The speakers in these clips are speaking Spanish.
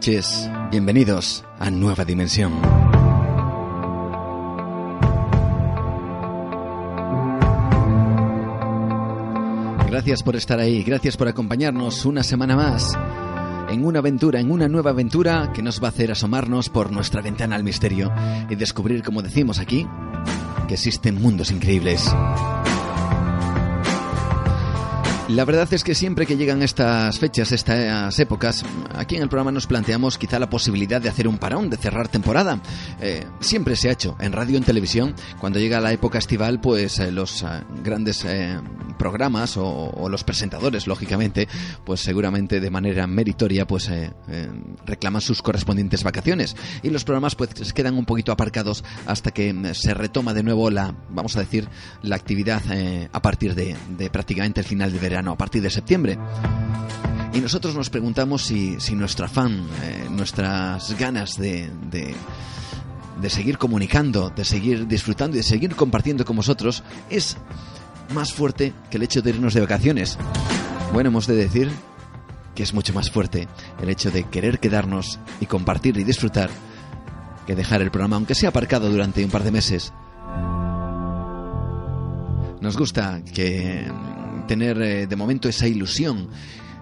Noches, bienvenidos a Nueva Dimensión. Gracias por estar ahí, gracias por acompañarnos una semana más en una aventura, en una nueva aventura que nos va a hacer asomarnos por nuestra ventana al misterio y descubrir, como decimos aquí, que existen mundos increíbles. La verdad es que siempre que llegan estas fechas, estas épocas, aquí en el programa nos planteamos quizá la posibilidad de hacer un parón, de cerrar temporada. Eh, siempre se ha hecho en radio en televisión. Cuando llega la época estival, pues eh, los eh, grandes programas o, los presentadores, lógicamente, pues seguramente de manera meritoria, pues reclaman sus correspondientes vacaciones. Y los programas pues quedan un poquito aparcados hasta que mm, se retoma de nuevo la, vamos a decir, la actividad a partir de, de prácticamente el final de verano a partir de septiembre. Y nosotros nos preguntamos si, si nuestro afán, eh, nuestras ganas de, de, de, seguir comunicando, de seguir disfrutando y de seguir compartiendo con vosotros es más fuerte que el hecho de irnos de vacaciones. Bueno, hemos de decir que es mucho más fuerte el hecho de querer quedarnos y compartir y disfrutar que dejar el programa, aunque sea aparcado durante un par de meses. Nos gusta que tener eh, de momento esa ilusión.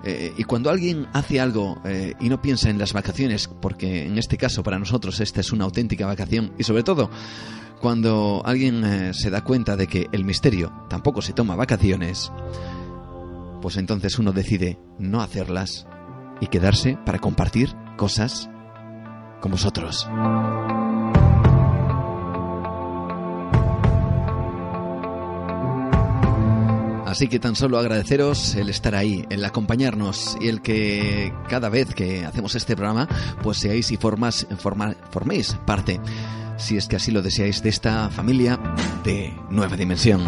Eh, y cuando alguien hace algo eh, y no piensa en las vacaciones, porque en este caso para nosotros esta es una auténtica vacación, y sobre todo cuando alguien se da cuenta de que el misterio tampoco se toma vacaciones, pues entonces uno decide no hacerlas y quedarse para compartir cosas con vosotros. Así que tan solo agradeceros el estar ahí, el acompañarnos y el que cada vez que hacemos este programa, pues seáis y formas, forma, forméis parte, si es que así lo deseáis, de esta familia de Nueva Dimensión.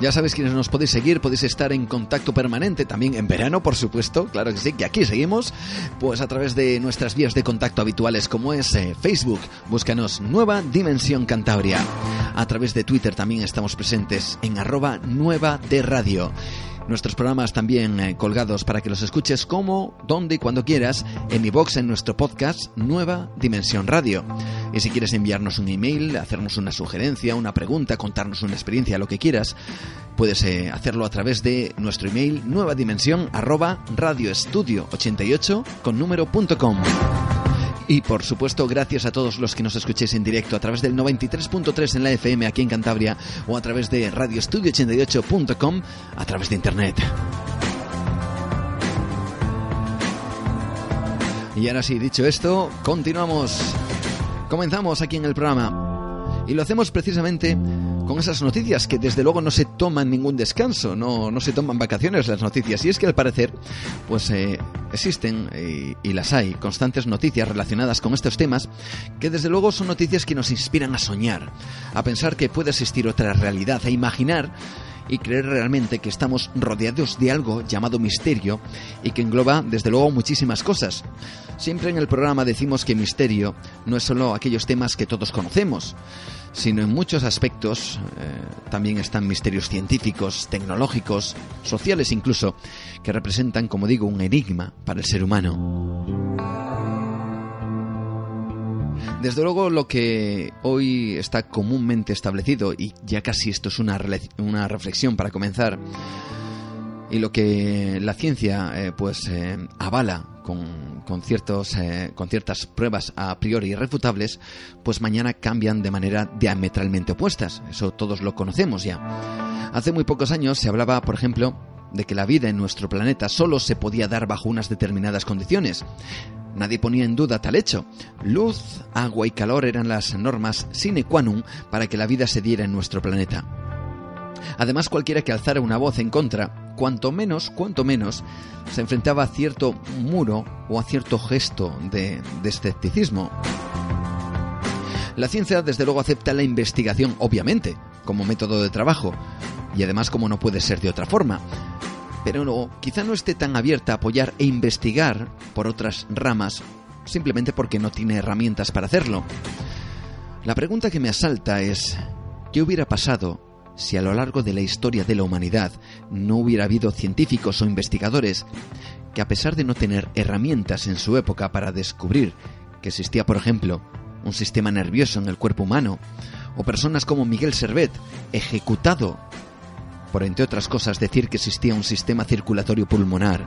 Ya sabéis quienes nos podéis seguir, podéis estar en contacto permanente también en verano, por supuesto, claro que sí, que aquí seguimos, pues a través de nuestras vías de contacto habituales como es eh, Facebook, búscanos Nueva Dimensión Cantabria. A través de Twitter también estamos presentes en arroba nueva de radio. Nuestros programas también eh, colgados para que los escuches como, donde y cuando quieras en mi box en nuestro podcast Nueva Dimensión Radio. Y si quieres enviarnos un email, hacernos una sugerencia, una pregunta, contarnos una experiencia, lo que quieras, puedes eh, hacerlo a través de nuestro email nueva dimensión arroba radioestudio88 con número.com. Y por supuesto, gracias a todos los que nos escuchéis en directo a través del 93.3 en la FM aquí en Cantabria o a través de radioestudio88.com a través de internet. Y ahora sí, dicho esto, continuamos. Comenzamos aquí en el programa. Y lo hacemos precisamente con esas noticias que desde luego no se toman ningún descanso, no, no se toman vacaciones las noticias. Y es que al parecer, pues eh, existen, y, las hay, constantes noticias relacionadas con estos temas, que desde luego son noticias que nos inspiran a soñar, a pensar que puede existir otra realidad, a imaginar y creer realmente que estamos rodeados de algo llamado misterio y que engloba desde luego muchísimas cosas. Siempre en el programa decimos que misterio no es solo aquellos temas que todos conocemos, sino en muchos aspectos eh, también están misterios científicos, tecnológicos, sociales incluso, que representan, como digo, un enigma para el ser humano. Desde luego lo que hoy está comúnmente establecido, y ya casi esto es una, una reflexión para comenzar, y lo que la ciencia eh, pues eh, avala con, con, ciertos, eh, con ciertas pruebas a priori irrefutables, pues mañana cambian de manera diametralmente opuestas. Eso todos lo conocemos ya. Hace muy pocos años se hablaba, por ejemplo, de que la vida en nuestro planeta solo se podía dar bajo unas determinadas condiciones. Nadie ponía en duda tal hecho. Luz, agua y calor eran las normas sine qua non para que la vida se diera en nuestro planeta. Además, cualquiera que alzara una voz en contra, cuanto menos, cuanto menos, se enfrentaba a cierto muro o a cierto gesto de, escepticismo. La ciencia, desde luego, acepta la investigación, obviamente, como método de trabajo, y además como no puede ser de otra forma. Pero no, quizá no esté tan abierta a apoyar e investigar por otras ramas, simplemente porque no tiene herramientas para hacerlo. La pregunta que me asalta es, ¿qué hubiera pasado si a lo largo de la historia de la humanidad no hubiera habido científicos o investigadores que a pesar de no tener herramientas en su época para descubrir que existía, por ejemplo, un sistema nervioso en el cuerpo humano, o personas como Miguel Servet, ejecutado por, entre otras cosas, decir que existía un sistema circulatorio pulmonar,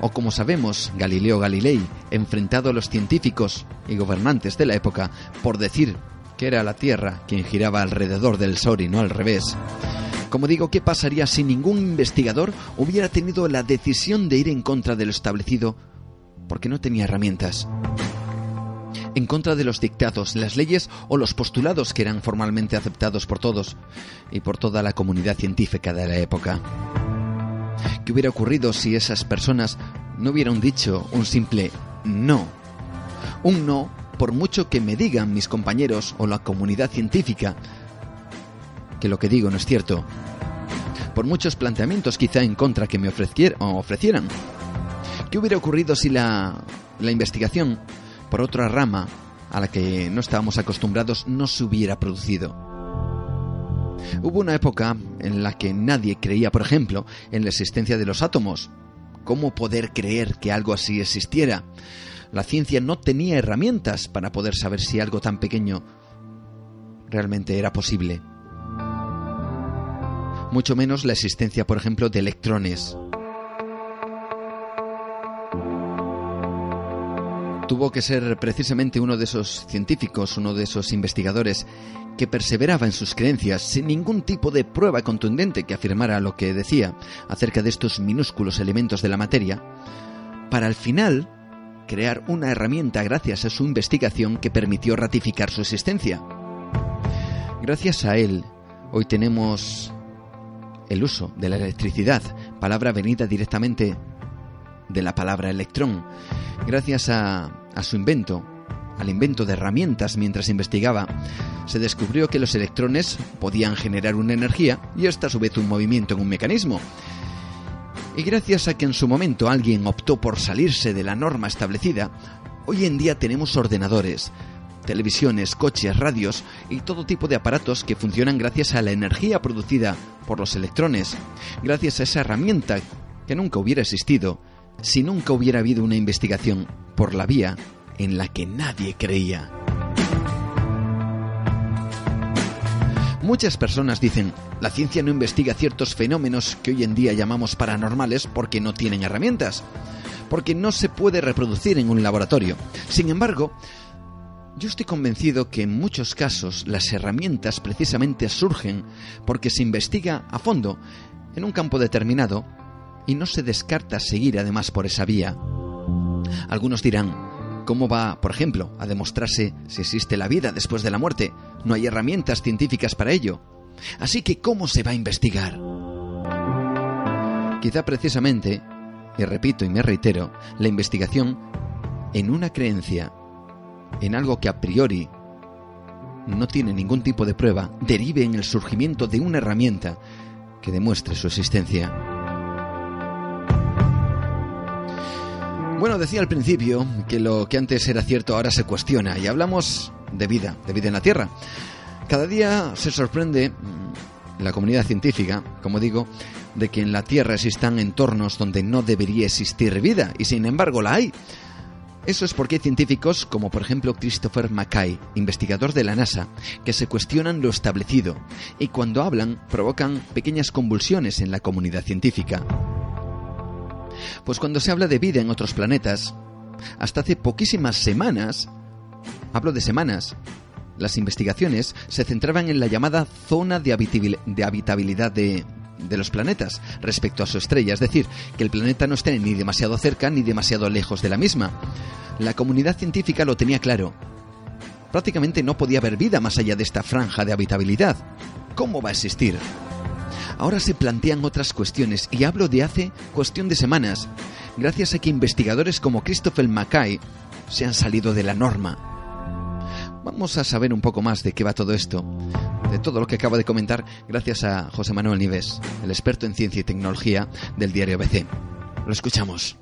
o como sabemos, Galileo Galilei, enfrentado a los científicos y gobernantes de la época por decir que era la Tierra quien giraba alrededor del Sol y no al revés. Como digo, ¿qué pasaría si ningún investigador hubiera tenido la decisión de ir en contra de lo establecido porque no tenía herramientas? En contra de los dictados, las leyes o los postulados que eran formalmente aceptados por todos y por toda la comunidad científica de la época. ¿Qué hubiera ocurrido si esas personas no hubieran dicho un simple no? Un no por mucho que me digan mis compañeros o la comunidad científica que lo que digo no es cierto, por muchos planteamientos quizá en contra que me ofrecieran. ¿Qué hubiera ocurrido si la, la investigación por otra rama a la que no estábamos acostumbrados no se hubiera producido? Hubo una época en la que nadie creía, por ejemplo, en la existencia de los átomos. ¿Cómo poder creer que algo así existiera? La ciencia no tenía herramientas para poder saber si algo tan pequeño realmente era posible. Mucho menos la existencia, por ejemplo, de electrones. Tuvo que ser precisamente uno de esos científicos, uno de esos investigadores, que perseveraba en sus creencias sin ningún tipo de prueba contundente que afirmara lo que decía acerca de estos minúsculos elementos de la materia, para al final crear una herramienta gracias a su investigación que permitió ratificar su existencia. Gracias a él, hoy tenemos el uso de la electricidad, palabra venida directamente de la palabra electrón. Gracias a, su invento, al invento de herramientas mientras investigaba, se descubrió que los electrones podían generar una energía y esta a su vez un movimiento en un mecanismo. Y gracias a que en su momento alguien optó por salirse de la norma establecida, hoy en día tenemos ordenadores, televisiones, coches, radios y todo tipo de aparatos que funcionan gracias a la energía producida por los electrones, gracias a esa herramienta que nunca hubiera existido si nunca hubiera habido una investigación por la vía en la que nadie creía. Muchas personas dicen, la ciencia no investiga ciertos fenómenos que hoy en día llamamos paranormales porque no tienen herramientas, porque no se puede reproducir en un laboratorio. Sin embargo, yo estoy convencido que en muchos casos las herramientas precisamente surgen porque se investiga a fondo en un campo determinado y no se descarta seguir además por esa vía. Algunos dirán, ¿Cómo va, por ejemplo, a demostrarse si existe la vida después de la muerte? No hay herramientas científicas para ello. Así que, ¿cómo se va a investigar? Quizá precisamente, y repito y me reitero, la investigación en una creencia, en algo que a priori no tiene ningún tipo de prueba, derive en el surgimiento de una herramienta que demuestre su existencia. Bueno, decía al principio que lo que antes era cierto ahora se cuestiona y hablamos de vida, de vida en la Tierra. Cada día se sorprende mm, la comunidad científica, como digo, de que en la Tierra existan entornos donde no debería existir vida y sin embargo la hay. Eso es porque hay científicos como por ejemplo Christopher Mackay, investigador de la NASA, que se cuestionan lo establecido y cuando hablan provocan pequeñas convulsiones en la comunidad científica. Pues cuando se habla de vida en otros planetas, hasta hace poquísimas semanas, hablo de semanas, las investigaciones se centraban en la llamada zona de, habitabilidad de, los planetas respecto a su estrella, es decir, que el planeta no esté ni demasiado cerca ni demasiado lejos de la misma. La comunidad científica lo tenía claro. Prácticamente no podía haber vida más allá de esta franja de habitabilidad. ¿Cómo va a existir? Ahora se plantean otras cuestiones y hablo de hace cuestión de semanas, gracias a que investigadores como Christopher Mackay se han salido de la norma. Vamos a saber un poco más de qué va todo esto, de todo lo que acabo de comentar, gracias a José Manuel Nives, el experto en ciencia y tecnología del diario BC. Lo escuchamos.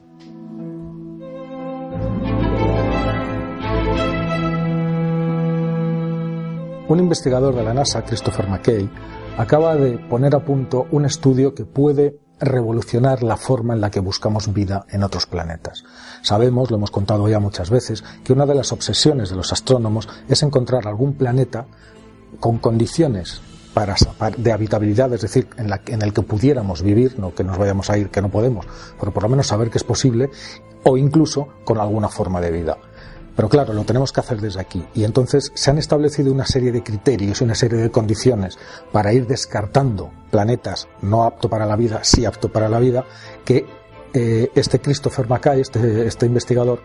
Un investigador de la NASA, Christopher McKay, acaba de poner a punto un estudio que puede revolucionar la forma en la que buscamos vida en otros planetas. Sabemos, lo hemos contado ya muchas veces, que una de las obsesiones de los astrónomos es encontrar algún planeta con condiciones para, de habitabilidad, es decir, en, la, en el que pudiéramos vivir, no que nos vayamos a ir, que no podemos, pero por lo menos saber que es posible, o incluso con alguna forma de vida. Pero claro, lo tenemos que hacer desde aquí. Y entonces se han establecido una serie de criterios y una serie de condiciones para ir descartando planetas no apto para la vida, sí apto para la vida, que eh, este Christopher Mackay, este, este investigador,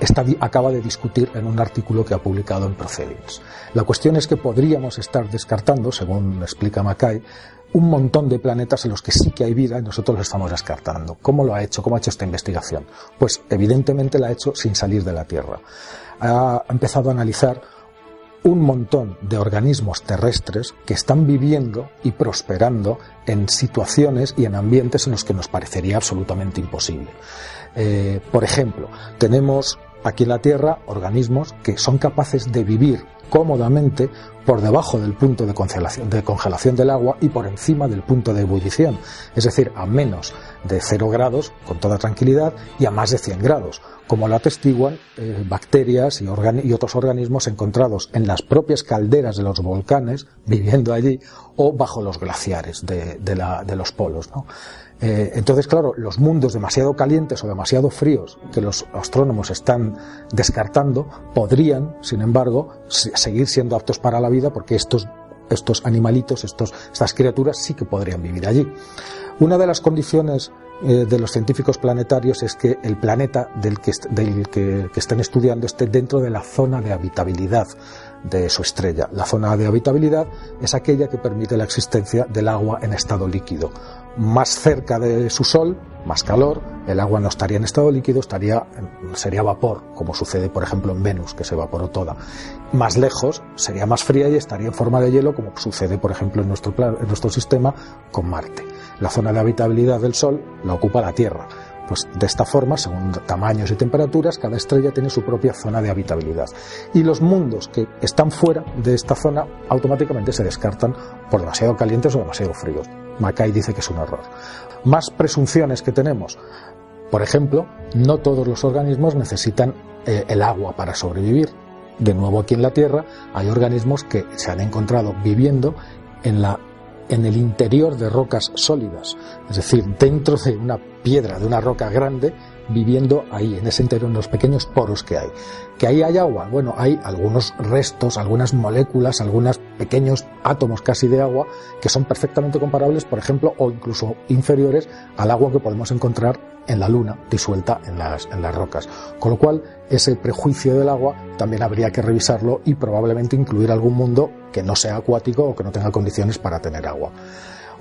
está, acaba de discutir en un artículo que ha publicado en Proceedings. La cuestión es que podríamos estar descartando, según explica Mackay, un montón de planetas en los que sí que hay vida y nosotros los estamos descartando. ¿Cómo lo ha hecho? ¿Cómo ha hecho esta investigación? Pues evidentemente la ha hecho sin salir de la Tierra. Ha empezado a analizar un montón de organismos terrestres que están viviendo y prosperando en situaciones y en ambientes en los que nos parecería absolutamente imposible. Eh, por ejemplo, tenemos aquí en la Tierra organismos que son capaces de vivir cómodamente por debajo del punto de congelación, de congelación del agua y por encima del punto de ebullición, es decir, a menos de 0 grados con toda tranquilidad y a más de 100 grados, como lo atestiguan eh, bacterias y, y, otros organismos encontrados en las propias calderas de los volcanes, viviendo allí, o bajo los glaciares de, de los polos. ¿no? Eh, entonces, claro, los mundos demasiado calientes o demasiado fríos que los astrónomos están descartando podrían, sin embargo, seguir siendo aptos para la vida porque estos, estos animalitos, estos, estas criaturas sí que podrían vivir allí. Una de las condiciones eh, de los científicos planetarios es que el planeta del, que, del que, que están estudiando esté dentro de la zona de habitabilidad de su estrella. La zona de habitabilidad es aquella que permite la existencia del agua en estado líquido más cerca de su Sol, más calor, el agua no estaría en estado líquido, estaría, sería vapor, como sucede por ejemplo en Venus, que se evaporó toda. Más lejos, sería más fría y estaría en forma de hielo, como sucede por ejemplo en nuestro, en nuestro sistema con Marte. La zona de habitabilidad del Sol la ocupa la Tierra. Pues de esta forma, según tamaños y temperaturas, cada estrella tiene su propia zona de habitabilidad. Y los mundos que están fuera de esta zona automáticamente se descartan por demasiado calientes o demasiado fríos. Mackay dice que es un error. Más presunciones que tenemos. Por ejemplo, no todos los organismos necesitan eh, el agua para sobrevivir. De nuevo aquí en la Tierra hay organismos que se han encontrado viviendo en la en el interior de rocas sólidas, es decir, dentro de una piedra, de una roca grande, viviendo ahí, en ese interior, en los pequeños poros que hay. ¿Que ahí hay agua? Bueno, hay algunos restos, algunas moléculas, algunos pequeños átomos casi de agua que son perfectamente comparables, por ejemplo, o incluso inferiores al agua que podemos encontrar en la Luna, disuelta en las, en las rocas. Con lo cual, ese prejuicio del agua también habría que revisarlo y probablemente incluir algún mundo que no sea acuático o que no tenga condiciones para tener agua.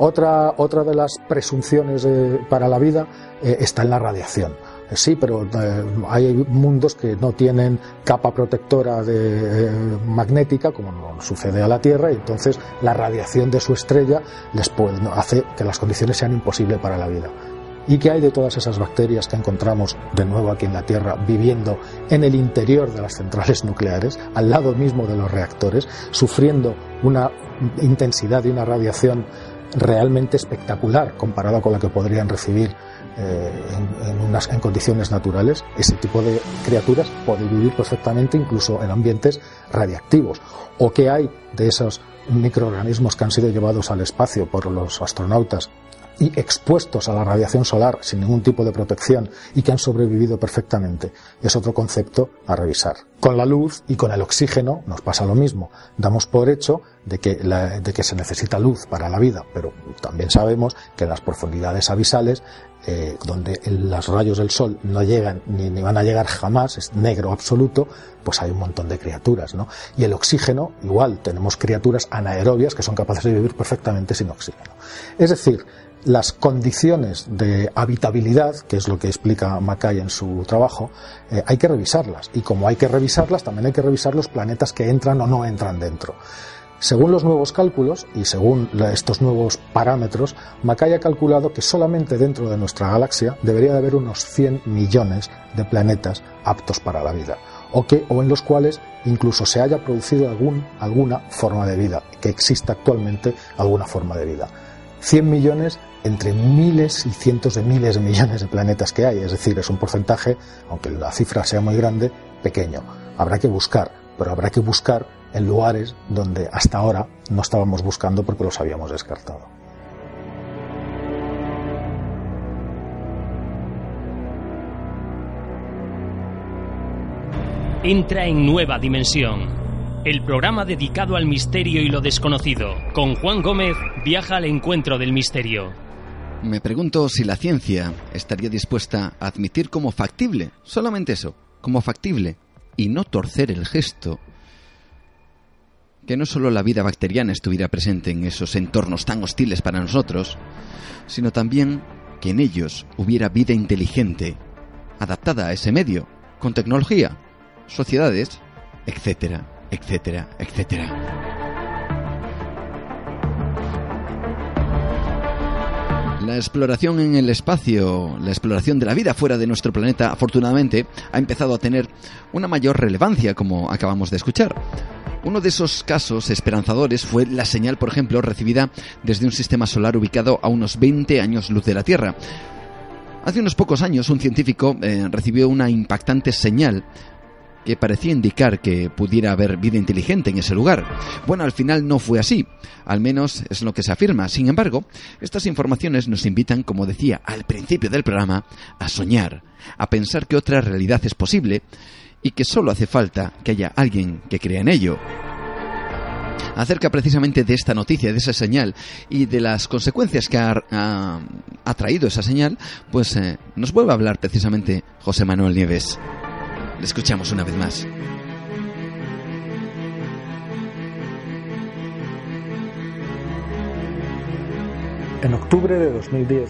Otra, otra de las presunciones para la vida eh, está en la radiación. Eh, sí, pero eh, hay mundos que no tienen capa protectora de, magnética, como sucede a la Tierra, y entonces la radiación de su estrella les hace que las condiciones sean imposibles para la vida. ¿Y qué hay de todas esas bacterias que encontramos de nuevo aquí en la Tierra viviendo en el interior de las centrales nucleares, al lado mismo de los reactores, sufriendo una intensidad y una radiación realmente espectacular comparada con la que podrían recibir eh, en, unas, en condiciones naturales? Ese tipo de criaturas puede vivir perfectamente incluso en ambientes radiactivos. ¿O qué hay de esos microorganismos que han sido llevados al espacio por los astronautas y expuestos a la radiación solar sin ningún tipo de protección y que han sobrevivido perfectamente es otro concepto a revisar. Con la luz y con el oxígeno nos pasa lo mismo. Damos por hecho de que, de que se necesita luz para la vida, pero también sabemos que en las profundidades abisales, eh, donde los rayos del sol no llegan ni, van a llegar jamás, es negro absoluto, pues hay un montón de criaturas, ¿no? Y el oxígeno, igual, tenemos criaturas anaerobias que son capaces de vivir perfectamente sin oxígeno. Es decir, las condiciones de habitabilidad, que es lo que explica Mackay en su trabajo, eh, hay que revisarlas. Y como hay que revisarlas, también hay que revisar los planetas que entran o no entran dentro. Según los nuevos cálculos y según estos nuevos parámetros, Mackay ha calculado que solamente dentro de nuestra galaxia debería de haber unos 100 millones de planetas aptos para la vida, o, que, o en los cuales incluso se haya producido algún, alguna forma de vida, que exista actualmente alguna forma de vida. 100 millones entre miles y cientos de miles de millones de planetas que hay. Es decir, es un porcentaje, aunque la cifra sea muy grande, pequeño. Habrá que buscar, pero habrá que buscar en lugares donde hasta ahora no estábamos buscando porque los habíamos descartado. Entra en nueva dimensión. El programa dedicado al misterio y lo desconocido. Con Juan Gómez viaja al encuentro del misterio. Me pregunto si la ciencia estaría dispuesta a admitir como factible, solamente eso, como factible, y no torcer el gesto, que no solo la vida bacteriana estuviera presente en esos entornos tan hostiles para nosotros, sino también que en ellos hubiera vida inteligente, adaptada a ese medio, con tecnología, sociedades, etcétera, etcétera, etcétera. La exploración en el espacio, la exploración de la vida fuera de nuestro planeta, afortunadamente, ha empezado a tener una mayor relevancia, como acabamos de escuchar. Uno de esos casos esperanzadores fue la señal, por ejemplo, recibida desde un sistema solar ubicado a unos 20 años luz de la Tierra. Hace unos pocos años un científico eh, recibió una impactante señal que parecía indicar que pudiera haber vida inteligente en ese lugar. Bueno, al final no fue así, al menos es lo que se afirma. Sin embargo, estas informaciones nos invitan, como decía al principio del programa, a soñar, a pensar que otra realidad es posible y que solo hace falta que haya alguien que crea en ello. Acerca precisamente de esta noticia, de esa señal y de las consecuencias que ha, traído esa señal, pues eh, nos vuelve a hablar precisamente José Manuel Nieves. Le escuchamos una vez más. En octubre de 2010,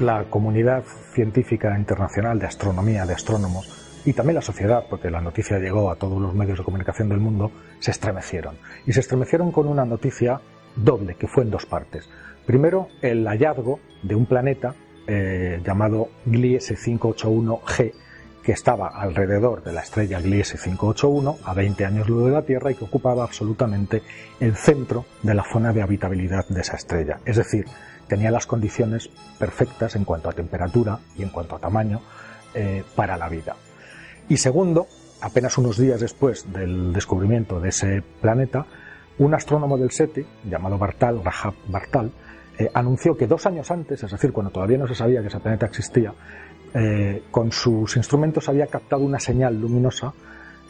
la comunidad científica internacional de astronomía, de astrónomos, y también la sociedad, porque la noticia llegó a todos los medios de comunicación del mundo, se estremecieron. Y se estremecieron con una noticia doble, que fue en dos partes. Primero, el hallazgo de un planeta eh, llamado Gliese 581G, que estaba alrededor de la estrella Gliese 581 a 20 años luz de la Tierra y que ocupaba absolutamente el centro de la zona de habitabilidad de esa estrella. Es decir, tenía las condiciones perfectas en cuanto a temperatura y en cuanto a tamaño eh, para la vida. Y segundo, apenas unos días después del descubrimiento de ese planeta, un astrónomo del SETI, llamado Bartal, Rahab Bartal, eh, anunció que dos años antes, es decir, cuando todavía no se sabía que ese planeta existía, eh, con sus instrumentos había captado una señal luminosa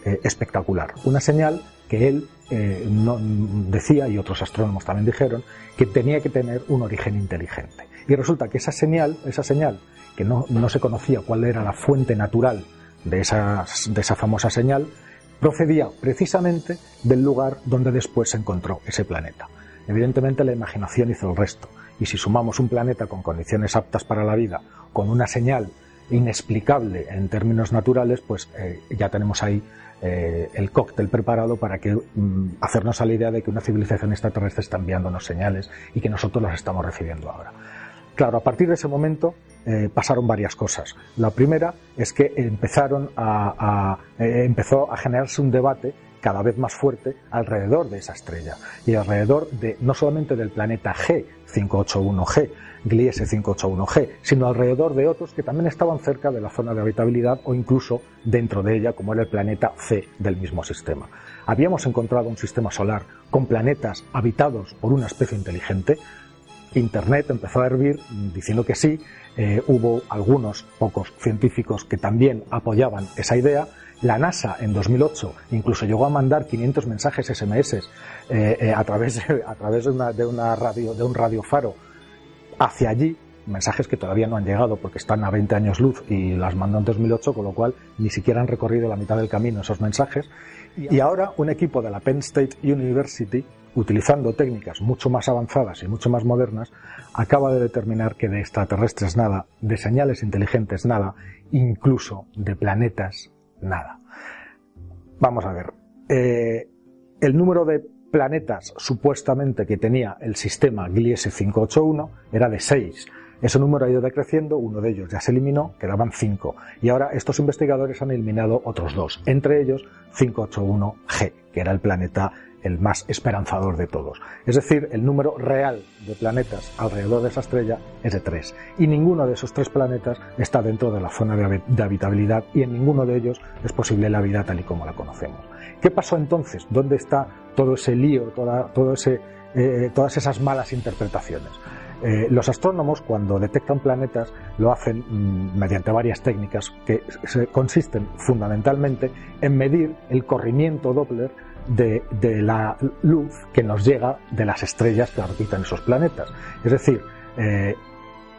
eh, espectacular. Una señal que él no, decía, y otros astrónomos también dijeron, que tenía que tener un origen inteligente. Y resulta que esa señal, esa señal, que no, no se conocía cuál era la fuente natural de, esas, de esa famosa señal, procedía precisamente del lugar donde después se encontró ese planeta. Evidentemente la imaginación hizo el resto, y si sumamos un planeta con condiciones aptas para la vida, con una señal inexplicable en términos naturales, pues eh, ya tenemos ahí eh, el cóctel preparado para que mm, hacernos a la idea de que una civilización extraterrestre está enviándonos señales y que nosotros las estamos recibiendo ahora. Claro, a partir de ese momento eh, pasaron varias cosas. La primera es que empezaron a, eh, empezó a generarse un debate cada vez más fuerte alrededor de esa estrella y alrededor de no solamente del planeta G 581G, Gliese 581G, sino alrededor de otros que también estaban cerca de la zona de habitabilidad o incluso dentro de ella, como era el planeta C del mismo sistema. Habíamos encontrado un sistema solar con planetas habitados por una especie inteligente, Internet empezó a hervir diciendo que sí. Eh, hubo algunos pocos científicos que también apoyaban esa idea. La NASA en 2008 incluso llegó a mandar 500 mensajes SMS eh, eh, a través, a través de, una, de, una radio, de un radiofaro hacia allí, mensajes que todavía no han llegado porque están a 20 años luz y las mandó en 2008, con lo cual ni siquiera han recorrido la mitad del camino esos mensajes. Y ahora un equipo de la Penn State University utilizando técnicas mucho más avanzadas y mucho más modernas, acaba de determinar que de extraterrestres nada, de señales inteligentes nada, incluso de planetas nada. Vamos a ver. Eh, el número de planetas supuestamente que tenía el sistema Gliese 581 era de 6. Ese número ha ido decreciendo, uno de ellos ya se eliminó, quedaban 5. Y ahora estos investigadores han eliminado otros dos, entre ellos 581G, que era el planeta el más esperanzador de todos. Es decir, el número real de planetas alrededor de esa estrella es de tres. Y ninguno de esos tres planetas está dentro de la zona de habitabilidad y en ninguno de ellos es posible la vida tal y como la conocemos. ¿Qué pasó entonces? ¿Dónde está todo ese lío, ese, eh, todas esas malas interpretaciones? Eh, los astrónomos, cuando detectan planetas, lo hacen mm, mediante varias técnicas que consisten fundamentalmente en medir el corrimiento Doppler de, la luz que nos llega de las estrellas que orbitan esos planetas. Es decir, eh,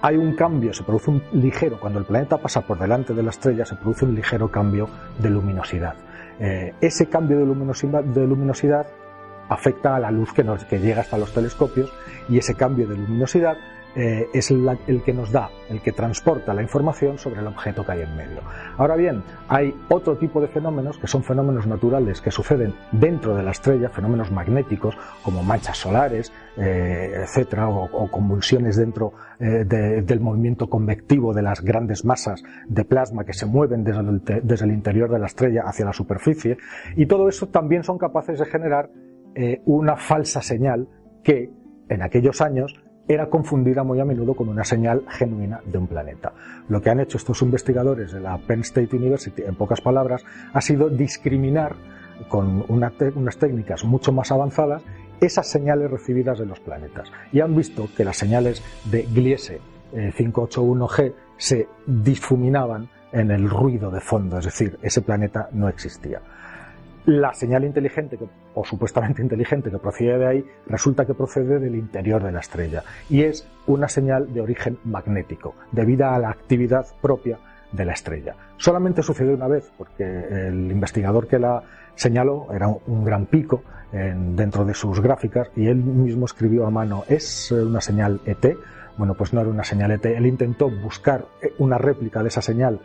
hay un cambio, se produce un ligero, cuando el planeta pasa por delante de la estrella, se produce un ligero cambio de luminosidad. Eh, ese cambio de luminosidad, de luminosidad afecta a la luz que, nos, que llega hasta los telescopios y ese cambio de luminosidad eh, es el que nos da, el que transporta la información sobre el objeto que hay en medio. Ahora bien, hay otro tipo de fenómenos que son fenómenos naturales que suceden dentro de la estrella, fenómenos magnéticos como manchas solares, eh, etcétera, o, convulsiones dentro eh, del movimiento convectivo de las grandes masas de plasma que se mueven desde el, desde el interior de la estrella hacia la superficie, y todo eso también son capaces de generar una falsa señal que en aquellos años era confundida muy a menudo con una señal genuina de un planeta. Lo que han hecho estos investigadores de la Penn State University, en pocas palabras, ha sido discriminar con unas técnicas mucho más avanzadas esas señales recibidas de los planetas. Y han visto que las señales de Gliese 581G eh, se difuminaban en el ruido de fondo, es decir, ese planeta no existía la señal inteligente o supuestamente inteligente que procede de ahí resulta que procede del interior de la estrella y es una señal de origen magnético debido a la actividad propia de la estrella. Solamente sucedió una vez porque el investigador que la señaló era un gran pico dentro de sus gráficas y él mismo escribió a mano es una señal ET. Bueno, pues no era una señal ET. Él intentó buscar una réplica de esa señal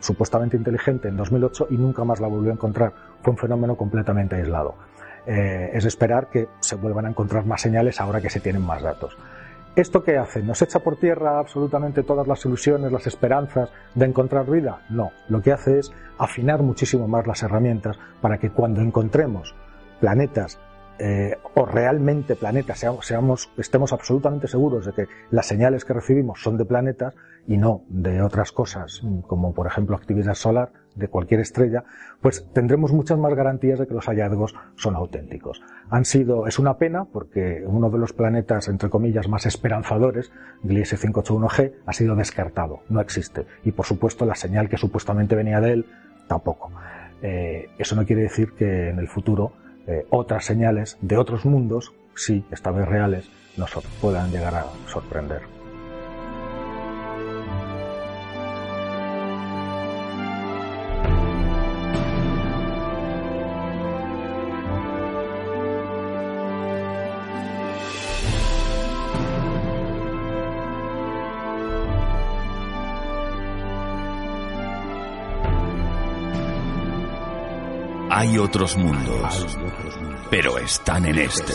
supuestamente inteligente en 2008 y nunca más la volvió a encontrar. Fue un fenómeno completamente aislado. Eh, es esperar que se vuelvan a encontrar más señales ahora que se tienen más datos. ¿Esto qué hace? ¿Nos echa por tierra absolutamente todas las ilusiones, las esperanzas de encontrar vida? No, lo que hace es afinar muchísimo más las herramientas para que cuando encontremos planetas eh, o realmente planetas, seamos, estemos absolutamente seguros de que las señales que recibimos son de planetas y no de otras cosas, como por ejemplo actividad solar de cualquier estrella, pues tendremos muchas más garantías de que los hallazgos son auténticos. Han sido, es una pena porque uno de los planetas, entre comillas, más esperanzadores, Gliese 581G, ha sido descartado, no existe. Y por supuesto la señal que supuestamente venía de él, tampoco. Eh, eso no quiere decir que en el futuro eh, otras señales de otros mundos, sí, esta vez reales, nos puedan llegar a sorprender. Hay otros mundos, pero están en este.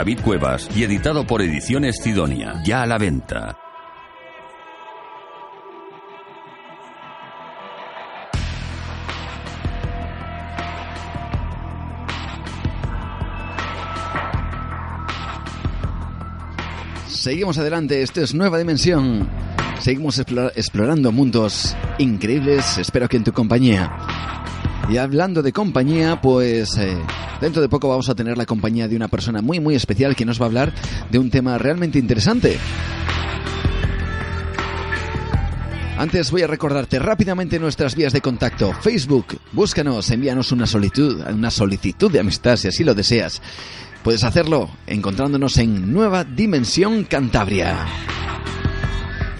David Cuevas y editado por Ediciones Sidonia. Ya a la venta. Seguimos adelante, esto es Nueva Dimensión. Seguimos explorando mundos increíbles, espero que en tu compañía. Y hablando de compañía, pues eh, dentro de poco vamos a tener la compañía de una persona muy muy especial que nos va a hablar de un tema realmente interesante. Antes voy a recordarte rápidamente nuestras vías de contacto. Facebook, búscanos, envíanos una solicitud, una solicitud de amistad si así lo deseas. Puedes hacerlo encontrándonos en Nueva Dimensión Cantabria.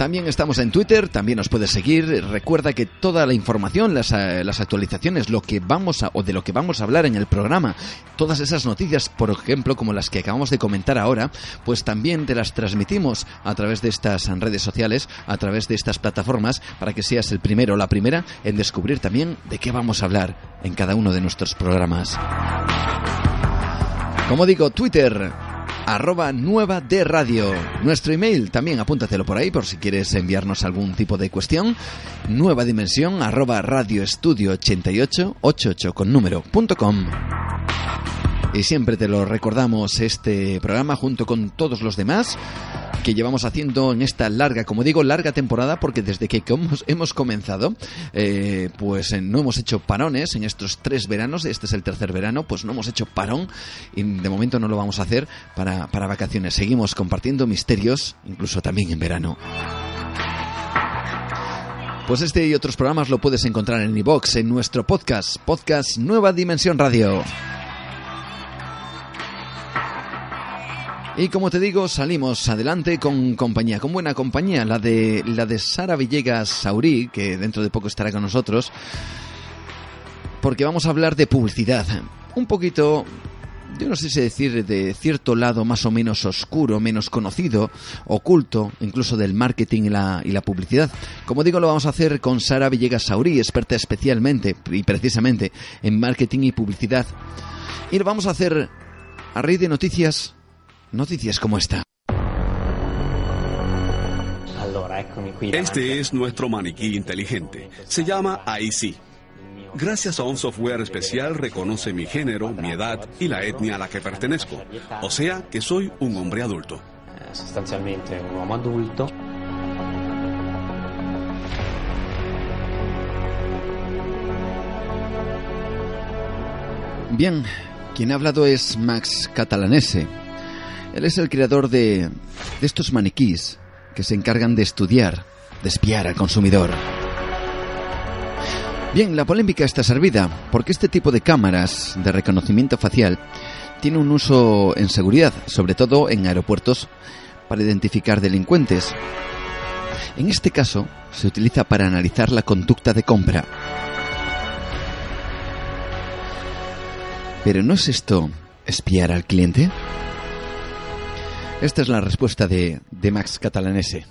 También estamos en Twitter, también nos puedes seguir. Recuerda que toda la información, las, eh, las, actualizaciones, lo que vamos a, o de lo que vamos a hablar en el programa, todas esas noticias, por ejemplo, como las que acabamos de comentar ahora, pues también te las transmitimos a través de estas redes sociales, a través de estas plataformas, para que seas el primero o la primera en descubrir también de qué vamos a hablar en cada uno de nuestros programas. Como digo, Twitter, arroba nueva de radio. Nuestro email también apúntatelo por ahí por si quieres enviarnos algún tipo de cuestión. Nueva dimensión arroba radioestudio 88 88 con número punto com. Y siempre te lo recordamos este programa junto con todos los demás que llevamos haciendo en esta larga, como digo, larga temporada, porque desde que hemos, comenzado, eh, pues eh, no hemos hecho parones en estos tres veranos, este es el tercer verano, pues no hemos hecho parón y de momento no lo vamos a hacer para, para vacaciones. Seguimos compartiendo misterios, incluso también en verano. Pues este y otros programas lo puedes encontrar en iVox, en nuestro podcast, podcast Nueva Dimensión Radio. Y como te digo, salimos adelante con compañía, con buena compañía, la de la de Sara Villegas Saurí, que dentro de poco estará con nosotros, porque vamos a hablar de publicidad. Un poquito yo no sé si decir de cierto lado más o menos oscuro, menos conocido, oculto, incluso del marketing y la, y la publicidad. Como digo, lo vamos a hacer con Sara Villegas Saurí, experta especialmente y precisamente en marketing y publicidad. Y lo vamos a hacer a raíz de noticias Noticias como esta. Este es nuestro maniquí inteligente. Se llama IC. Gracias a un software especial reconoce mi género, mi edad y la etnia a la que pertenezco. O sea que soy un hombre adulto. Sustancialmente un hombre adulto. Bien, quien ha hablado es Max Catalanese él es el creador de, de estos maniquís que se encargan de estudiar, de espiar al consumidor. Bien, la polémica está servida porque este tipo de cámaras de reconocimiento facial tiene un uso en seguridad, sobre todo en aeropuertos, para identificar delincuentes. En este caso, se utiliza para analizar la conducta de compra. Pero ¿no es esto espiar al cliente? Esta es la respuesta de, de Max Catalanese.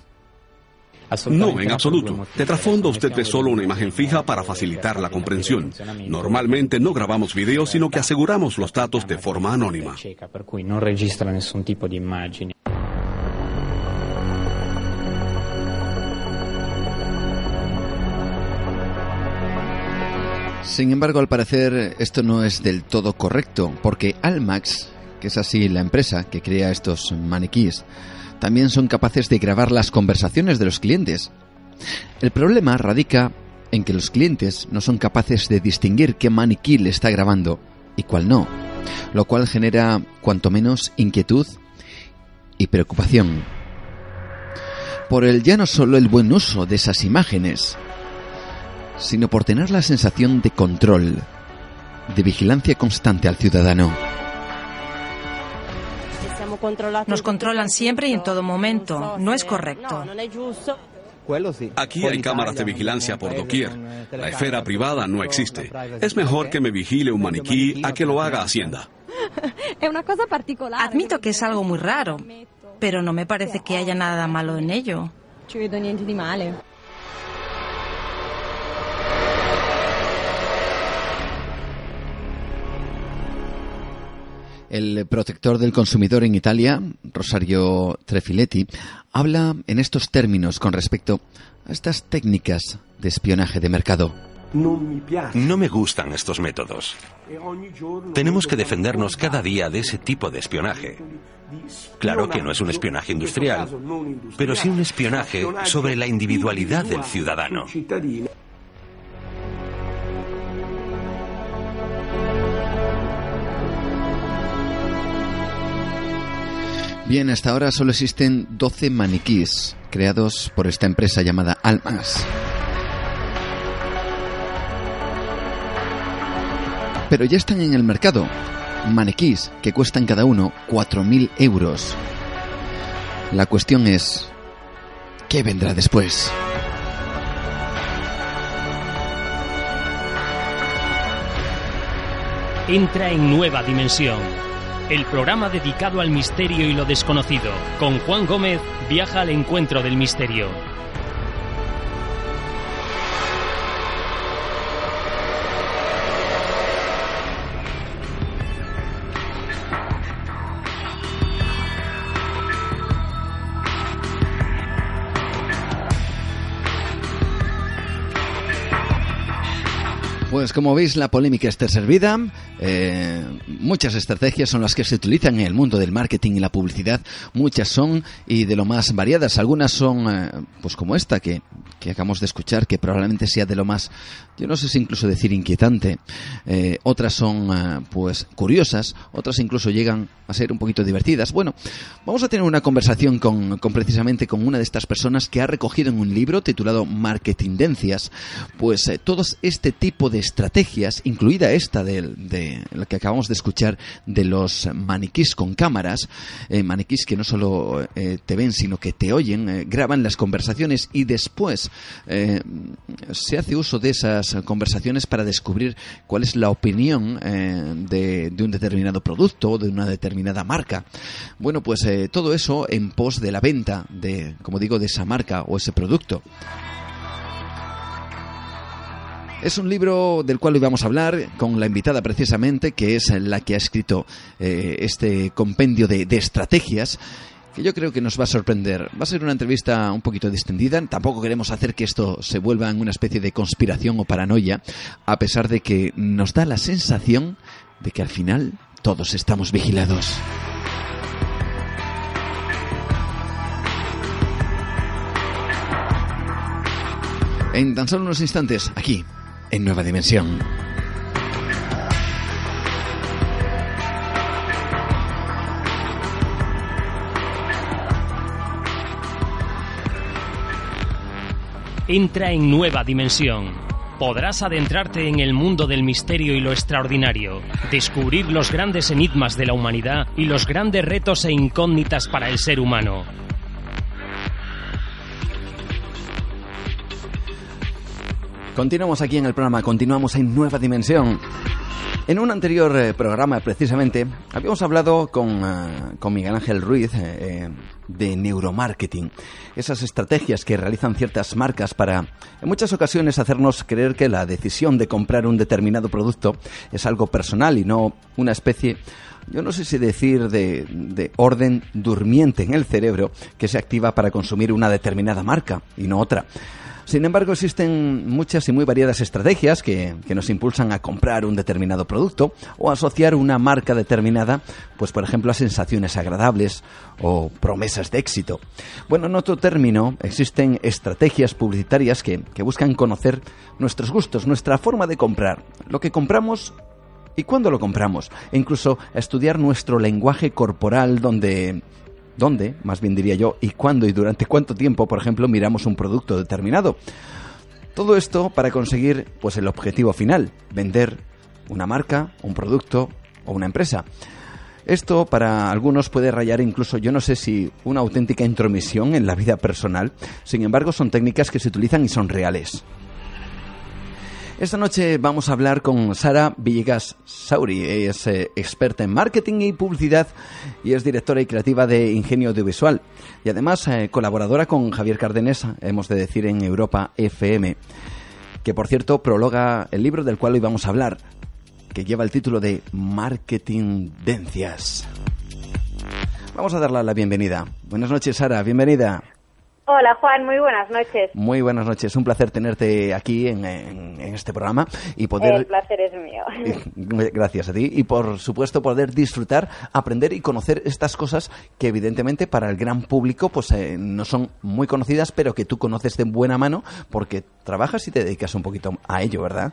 No, en absoluto. De trasfondo usted ve solo una imagen fija para facilitar la comprensión. Normalmente no grabamos videos, sino que aseguramos los datos de forma anónima. Sin embargo, al parecer esto no es del todo correcto, porque Almax, que es así la empresa que crea estos maniquíes, también son capaces de grabar las conversaciones de los clientes. El problema radica en que los clientes no son capaces de distinguir qué maniquí le está grabando y cuál no, lo cual genera cuanto menos inquietud y preocupación. Por el ya no solo el buen uso de esas imágenes, sino por tener la sensación de control, de vigilancia constante al ciudadano. Nos controlan siempre y en todo momento. No es correcto. Aquí hay cámaras de vigilancia por doquier. La esfera privada no existe. Es mejor que me vigile un maniquí a que lo haga Hacienda. Admito que es algo muy raro, pero no me parece que haya nada malo en ello. El protector del consumidor en Italia, Rosario Trefiletti, habla en estos términos con respecto a estas técnicas de espionaje de mercado. No me gustan estos métodos. Tenemos que defendernos cada día de ese tipo de espionaje. Claro que no es un espionaje industrial, pero sí un espionaje sobre la individualidad del ciudadano. Bien, hasta ahora solo existen 12 maniquís creados por esta empresa llamada Almas. Pero ya están en el mercado. Maniquís que cuestan cada uno 4.000 euros. La cuestión es, ¿qué vendrá después? Entra en nueva dimensión el programa dedicado al misterio y lo desconocido. Con Juan Gómez viaja al encuentro del misterio. Pues como veis, la polémica está servida. Eh, muchas estrategias son las que se utilizan en el mundo del marketing y la publicidad. Muchas son y de lo más variadas. Algunas son, eh, pues como esta que, que, acabamos de escuchar, que probablemente sea de lo más, yo no sé si incluso decir inquietante. Eh, otras son, pues curiosas. Otras incluso llegan a ser un poquito divertidas. Bueno, vamos a tener una conversación con, con precisamente con una de estas personas que ha recogido en un libro titulado Marketingencias, pues todos este tipo de estrategias, incluida esta de, de la que acabamos de escuchar de los maniquís con cámaras, eh, maniquís que no solo eh, te ven, sino que te oyen, eh, graban las conversaciones y después eh, se hace uso de esas conversaciones para descubrir cuál es la opinión eh, de, un determinado producto o de una determinada marca. Bueno, pues eh, todo eso en pos de la venta de, como digo, de esa marca o ese producto. Es un libro del cual hoy vamos a hablar con la invitada precisamente, que es la que ha escrito este compendio de, estrategias que yo creo que nos va a sorprender. Va a ser una entrevista un poquito distendida. Tampoco queremos hacer que esto se vuelva en una especie de conspiración o paranoia, a pesar de que nos da la sensación de que al final todos estamos vigilados. En tan solo unos instantes, aquí, en Nueva Dimensión. entra en nueva dimensión. Podrás adentrarte en el mundo del misterio y lo extraordinario, descubrir los grandes enigmas de la humanidad y los grandes retos e incógnitas para el ser humano. Continuamos aquí en el programa, continuamos en Nueva Dimensión. En un anterior eh, programa, precisamente, habíamos hablado con, eh, con Miguel Ángel Ruiz eh, de neuromarketing. Esas estrategias que realizan ciertas marcas para, en muchas ocasiones, hacernos creer que la decisión de comprar un determinado producto es algo personal y no una especie yo no sé si decir de, de, orden durmiente en el cerebro que se activa para consumir una determinada marca y no otra. Sin embargo, existen muchas y muy variadas estrategias que, nos impulsan a comprar un determinado producto o asociar una marca determinada, pues por ejemplo, a sensaciones agradables o promesas de éxito. Bueno, en otro término, existen estrategias publicitarias que, buscan conocer nuestros gustos, nuestra forma de comprar, lo que compramos y cuándo lo compramos, e incluso estudiar nuestro lenguaje corporal donde dónde, más bien diría yo, y cuándo y durante cuánto tiempo, por ejemplo, miramos un producto determinado. Todo esto para conseguir pues el objetivo final, vender una marca, un producto o una empresa. Esto para algunos puede rayar incluso, yo no sé si una auténtica intromisión en la vida personal, sin embargo son técnicas que se utilizan y son reales. Esta noche vamos a hablar con Sara Villegas Sauri. es eh, experta en marketing y publicidad y es directora y creativa de Ingenio Audiovisual. Y además eh, colaboradora con Javier Cárdenas, hemos de decir, en Europa FM. Que por cierto prologa el libro del cual hoy vamos a hablar, que lleva el título de Marketing Dencias. Vamos a darle la bienvenida. Buenas noches, Sara. Bienvenida. Hola Juan, muy buenas noches. Muy buenas noches, un placer tenerte aquí en, este programa y poder... El placer es mío. Gracias a ti y por supuesto poder disfrutar, aprender y conocer estas cosas que evidentemente para el gran público pues eh, no son muy conocidas pero que tú conoces de buena mano porque trabajas y te dedicas un poquito a ello, ¿verdad?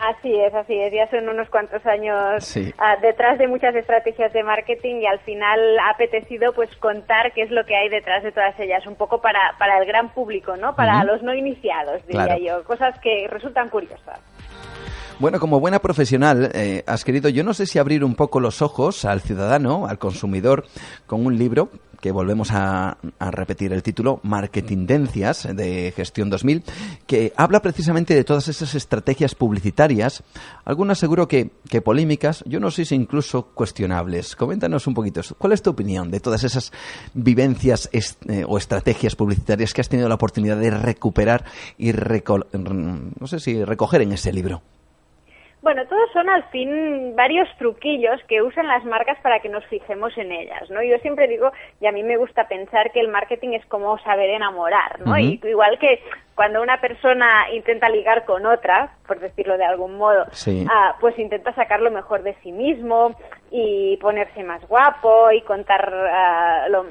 Así es, así es. Ya son unos cuantos años ah, detrás de muchas estrategias de marketing y al final ha apetecido pues contar qué es lo que hay detrás de todas ellas, un poco para, para el gran público, ¿no? Para los no iniciados, diría yo. Cosas que resultan curiosas. Bueno, como buena profesional, eh, has querido, yo no sé si abrir un poco los ojos al ciudadano, al consumidor, con un libro que volvemos a, repetir el título, Marketingencias de Gestión 2000, que habla precisamente de todas esas estrategias publicitarias, algunas seguro que, que polémicas, yo no sé si incluso cuestionables. Coméntanos un poquito, ¿cuál es tu opinión de todas esas vivencias eh, o estrategias publicitarias que has tenido la oportunidad de recuperar y no sé si recoger en ese libro? Bueno, todos son al fin varios truquillos que usan las marcas para que nos fijemos en ellas, ¿no? Yo siempre digo, y a mí me gusta pensar que el marketing es como saber enamorar, ¿no? y igual que cuando una persona intenta ligar con otra, por decirlo de algún modo, ah, pues intenta sacar lo mejor de sí mismo y ponerse más guapo y contar ah, lo,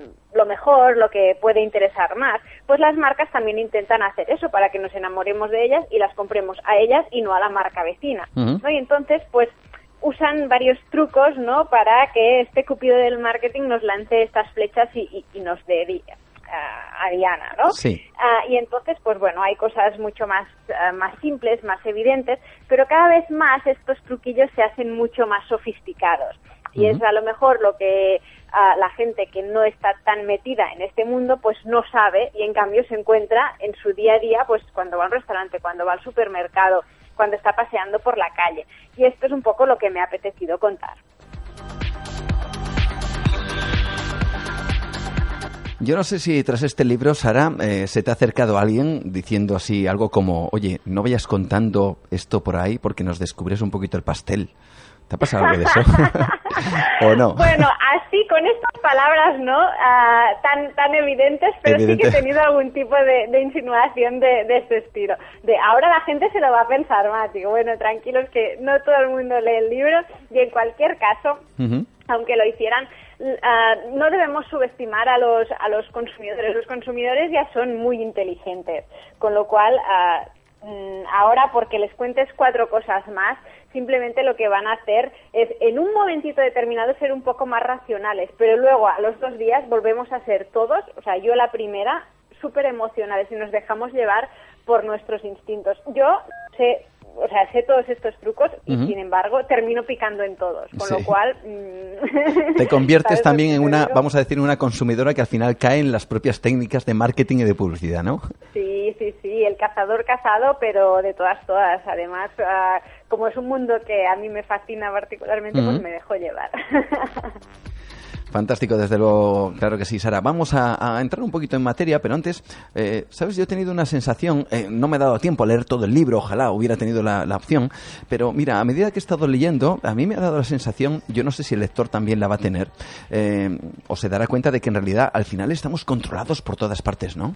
mejor, lo que puede interesar más, pues las marcas también intentan hacer eso para que nos enamoremos de ellas y las compremos a ellas y no a la marca vecina. Y entonces, pues usan varios trucos, ¿no? Para que este cupido del marketing nos lance estas flechas y, y, nos dé a Diana, ¿no? Sí. Ah, y entonces, pues bueno, hay cosas mucho más, ah, más simples, más evidentes, pero cada vez más estos truquillos se hacen mucho más sofisticados. Y es a lo mejor lo que ah, la gente que no está tan metida en este mundo, pues no sabe y en cambio se encuentra en su día a día, pues cuando va al restaurante, cuando va al supermercado, cuando está paseando por la calle. Y esto es un poco lo que me ha apetecido contar. Yo no sé si tras este libro, Sara, eh, se te ha acercado alguien diciendo así algo como, oye, no vayas contando esto por ahí porque nos descubres un poquito el pastel. ¿Te ha pasado algo de eso? ¿O no? Bueno, así, con estas palabras, ¿no? Ah, tan, tan evidentes, pero sí que he tenido algún tipo de, insinuación de, de, este estilo. De ahora la gente se lo va a pensar más. Digo, bueno, tranquilos que no todo el mundo lee el libro y en cualquier caso, aunque lo hicieran, Ah, no debemos subestimar a los, a los consumidores. Los consumidores ya son muy inteligentes, con lo cual mm, ahora porque les cuentes cuatro cosas más, simplemente lo que van a hacer es en un momentito determinado ser un poco más racionales, pero luego a los dos días volvemos a ser todos, o sea, yo la primera, súper emocionales y nos dejamos llevar por nuestros instintos. Yo sé o sea, sé todos estos trucos y sin embargo termino picando en todos, con lo cual... Mm, Te conviertes también en una, vamos a decir, una consumidora que al final cae en las propias técnicas de marketing y de publicidad, ¿no? Sí, sí, sí, el cazador cazado, pero de todas, todas. Además, ah, como es un mundo que a mí me fascina particularmente, pues me dejo llevar. Fantástico, desde luego, claro que sí, Sara. Vamos a, entrar un poquito en materia, pero antes, eh, ¿sabes? Yo he tenido una sensación, eh, no me he dado tiempo a leer todo el libro, ojalá hubiera tenido la, opción, pero mira, a medida que he estado leyendo, a mí me ha dado la sensación, yo no sé si el lector también la va a tener, eh, o se dará cuenta de que en realidad al final estamos controlados por todas partes, ¿no?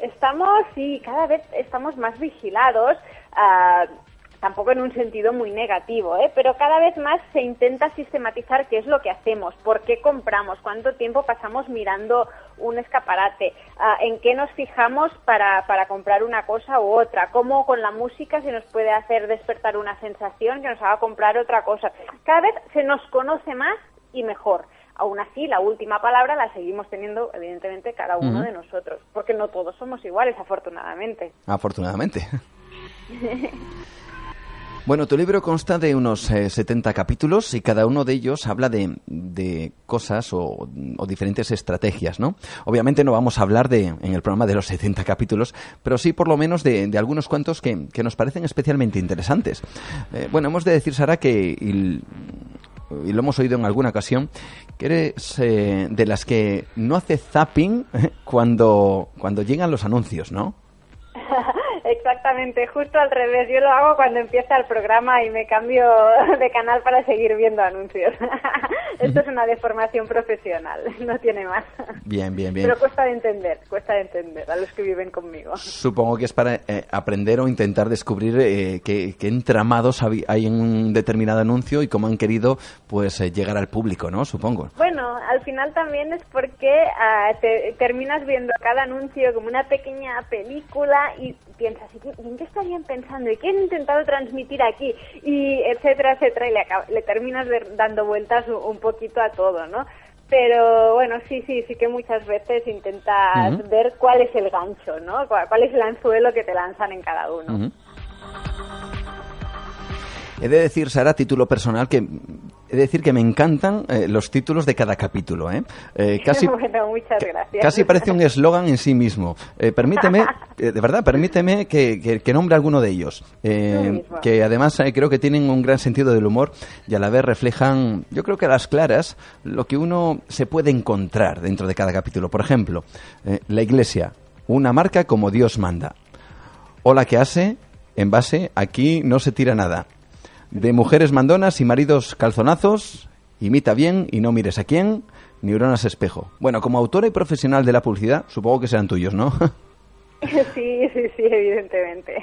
Estamos, sí, cada vez estamos más vigilados. Uh, tampoco en un sentido muy negativo, ¿eh? pero cada vez más se intenta sistematizar qué es lo que hacemos, por qué compramos, cuánto tiempo pasamos mirando un escaparate, ah, en qué nos fijamos para, para comprar una cosa u otra, cómo con la música se nos puede hacer despertar una sensación que nos haga comprar otra cosa. Cada vez se nos conoce más y mejor. Aún así, la última palabra la seguimos teniendo, evidentemente, cada uno de nosotros, porque no todos somos iguales, afortunadamente. Afortunadamente. Bueno, tu libro consta de unos 70 eh, capítulos y cada uno de ellos habla de, cosas o, diferentes estrategias, ¿no? Obviamente no vamos a hablar de, en el programa de los 70 capítulos, pero sí por lo menos de, algunos cuantos que, nos parecen especialmente interesantes. Eh, bueno, hemos de decir, Sara, que y, lo hemos oído en alguna ocasión, que eres eh, de las que no hace zapping cuando, cuando llegan los anuncios, ¿no? Exactamente, justo al revés. Yo lo hago cuando empieza el programa y me cambio de canal para seguir viendo anuncios. Esto es una deformación profesional, no tiene más. Bien, bien, bien. Pero cuesta de entender, cuesta de entender a los que viven conmigo. Supongo que es para eh, aprender o intentar descubrir eh, qué, entramados hay en un determinado anuncio y cómo han querido pues eh, llegar al público, ¿no? Supongo. Bueno, al final también es porque ah, te, terminas viendo cada anuncio como una pequeña película y piensas, ¿y en qué estarían pensando? ¿Y qué han intentado transmitir aquí? Y etcétera, etcétera, y le, le terminas dando vueltas un, poquito a todo, ¿no? Pero bueno, sí, sí, sí que muchas veces intentas ver cuál es el gancho, ¿no? Cuál, es el anzuelo que te lanzan en cada uno. He de decir, Sara, título personal, que he de decir que me encantan eh, los títulos de cada capítulo. ¿eh? eh casi, bueno, muchas gracias. Casi parece un eslogan en sí mismo. Eh, permíteme, de verdad, permíteme que, que, nombre alguno de ellos. que además creo que tienen un gran sentido del humor y a la vez reflejan, yo creo que a las claras, lo que uno se puede encontrar dentro de cada capítulo. Por ejemplo, la iglesia, una marca como Dios manda. Hola que hace, en base, aquí no se tira nada de mujeres mandonas y maridos calzonazos, imita bien y no mires a quién, neuronas espejo. Bueno, como autora y profesional de la publicidad, supongo que serán tuyos, ¿no? Sí, sí, sí, evidentemente.